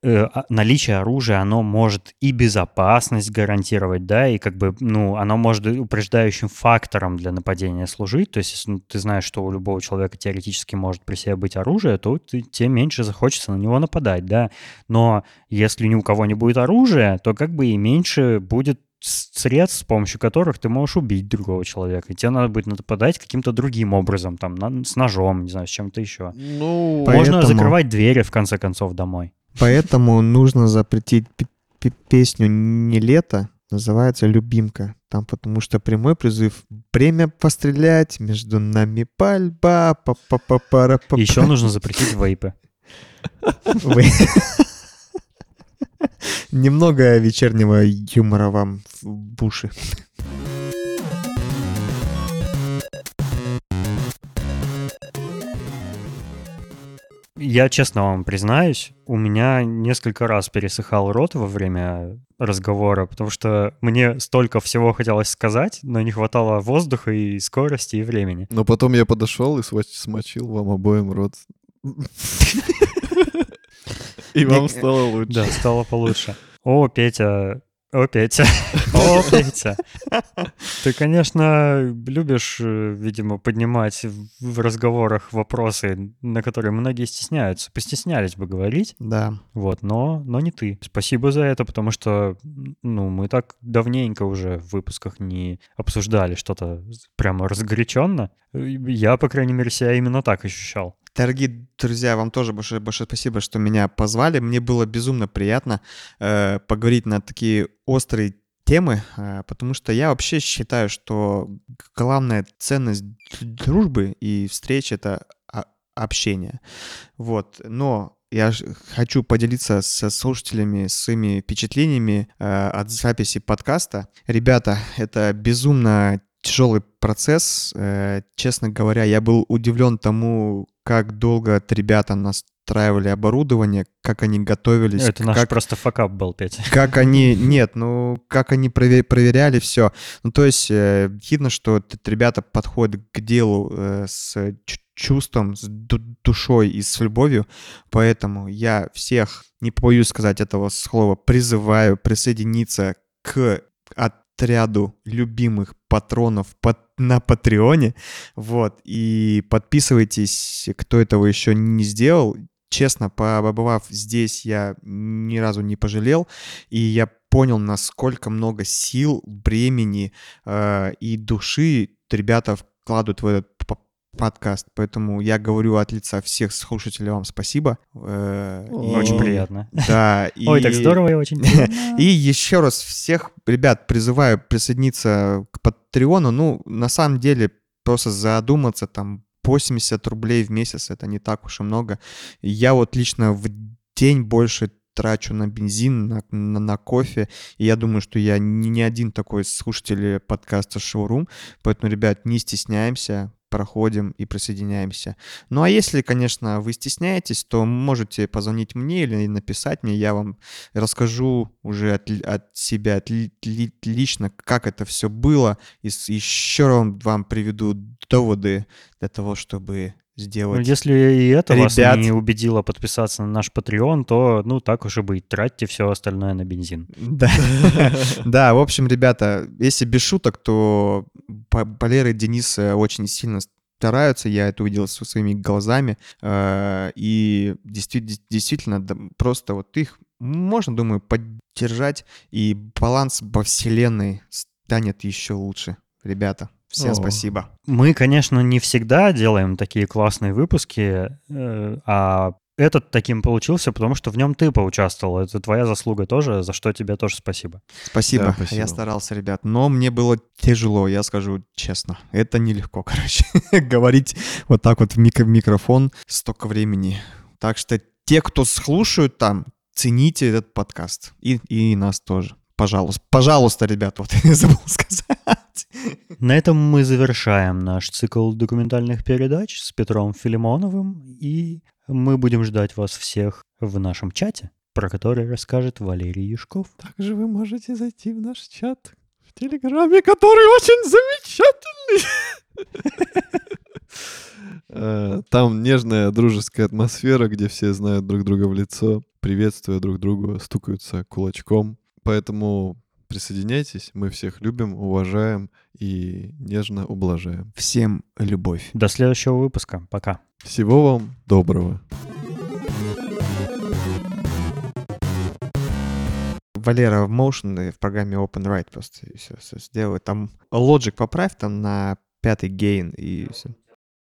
э, а- наличие оружия, оно может и безопасность гарантировать, да, и как бы, ну, оно может упреждающим фактором для нападения служить, то есть если ну, ты знаешь, что у любого человека теоретически может при себе быть оружие, то ты, тебе меньше захочется на него нападать, да, но если ни у кого не будет оружия, то как бы и меньше будет средств, с помощью которых ты можешь убить другого человека. И тебе надо будет нападать каким-то другим образом, там, на- с ножом, не знаю, с чем-то еще. Ну, Поэтому- Можно закрывать двери, в конце концов, домой. Поэтому нужно запретить песню «Не лето», называется «Любимка». Там потому что прямой призыв «Время пострелять, между нами пальба, па па па пара па Еще нужно запретить вейпы. *laughs* Немного вечернего юмора вам в уши. Я честно вам признаюсь, у меня несколько раз пересыхал рот во время разговора, потому что мне столько всего хотелось сказать, но не хватало воздуха и скорости и времени. но потом я подошел и смочил вам обоим рот. *laughs* И вам стало лучше. Да, стало получше. О, Петя, о, Петя, *laughs* о, Петя. Ты, конечно, любишь, э, видимо, поднимать в- в разговорах вопросы, на которые многие стесняются. Постеснялись бы говорить, Да. вот, но, но не ты. Спасибо за это, потому что, ну, мы так давненько уже в выпусках не обсуждали что-то прямо разгоряченно. Я, по крайней мере, себя именно так ощущал. Дорогие друзья, вам тоже большое, большое спасибо, что меня позвали. Мне было безумно приятно э, поговорить на такие острые темы, э, потому что я вообще считаю, что главная ценность дружбы и встречи — это о- общение. Вот, но я хочу поделиться со слушателями своими впечатлениями э, от записи подкаста. Ребята, это безумно тяжелый процесс. Э, честно говоря, я был удивлен тому, как долго от ребята настраивали оборудование, как они готовились, Это наш как, просто факап был, Петя. как они, *laughs* нет, ну, как они прове- проверяли все. Ну, то есть, э, видно, что т- ребята подходят к делу э, с чу- чувством, с ду- душой и с любовью, поэтому я всех, не побоюсь сказать этого слова, призываю присоединиться к отряду любимых патронов под- на Патреоне, вот, и подписывайтесь, кто этого еще не сделал, честно, побывав здесь, я ни разу не пожалел, и я понял, насколько много сил, времени э, и души ребята вкладывают в этот подкаст. Поэтому я говорю от лица всех слушателей вам спасибо. Э, Очень приятно. Да. и- *laughs* Ой, так здорово и очень *laughs* и еще раз всех, ребят, призываю присоединиться к Патреону. Ну, на самом деле, просто задуматься, там, 80 рублей в месяц, это не так уж и много. Я вот лично в день больше трачу на бензин, на, на, на кофе. И я думаю, что я не, не один такой слушатель подкаста Showroom. Поэтому, ребят, не стесняемся, проходим и присоединяемся. Ну а если, конечно, вы стесняетесь, то можете позвонить мне или написать мне, я вам расскажу уже от, от себя от ли- ли- лично, как это все было, и еще вам, вам приведу доводы для того, чтобы Ну, сделать... если и это вас Ребят. не убедило подписаться на наш Patreon, то, ну, так уж и быть, тратьте все остальное на бензин. Да. *laughs* да, в общем, ребята, если без шуток, то Валера и Денис э, очень сильно стараются, я это увидел со своими глазами, э, и действи- действительно, просто вот их можно, думаю, поддержать, и баланс во вселенной станет еще лучше. Ребята, всем О. спасибо. Мы, конечно, не всегда делаем такие классные выпуски, э, а этот таким получился, потому что в нем ты поучаствовал. Это твоя заслуга тоже, за что тебе тоже спасибо. Спасибо. Да, спасибо. Я старался, ребят. Но мне было тяжело, я скажу честно. Это нелегко, *laughs* короче. Говорить вот так вот в микро- микрофон столько времени. Так что те, кто слушают там, цените этот подкаст. И, и нас тоже. Пожалуйста, пожалуйста, ребята, вот *laughs* я забыл сказать. На этом мы завершаем наш цикл документальных передач с Петром Филимоновым, и мы будем ждать вас всех в нашем чате, про который расскажет Валерий Юшков. Также вы можете зайти в наш чат в Телеграме, который очень замечательный. Э, Там нежная дружеская атмосфера, где все знают друг друга в лицо, приветствуя друг друга, стукаются кулачком. Поэтому присоединяйтесь, мы всех любим, уважаем и нежно ублажаем. Всем любовь. До следующего выпуска. Пока. Всего вам доброго. Валера в Motion в программе OpenWrite просто все, все сделай. Там Logic поправь там на пятый гейн и все.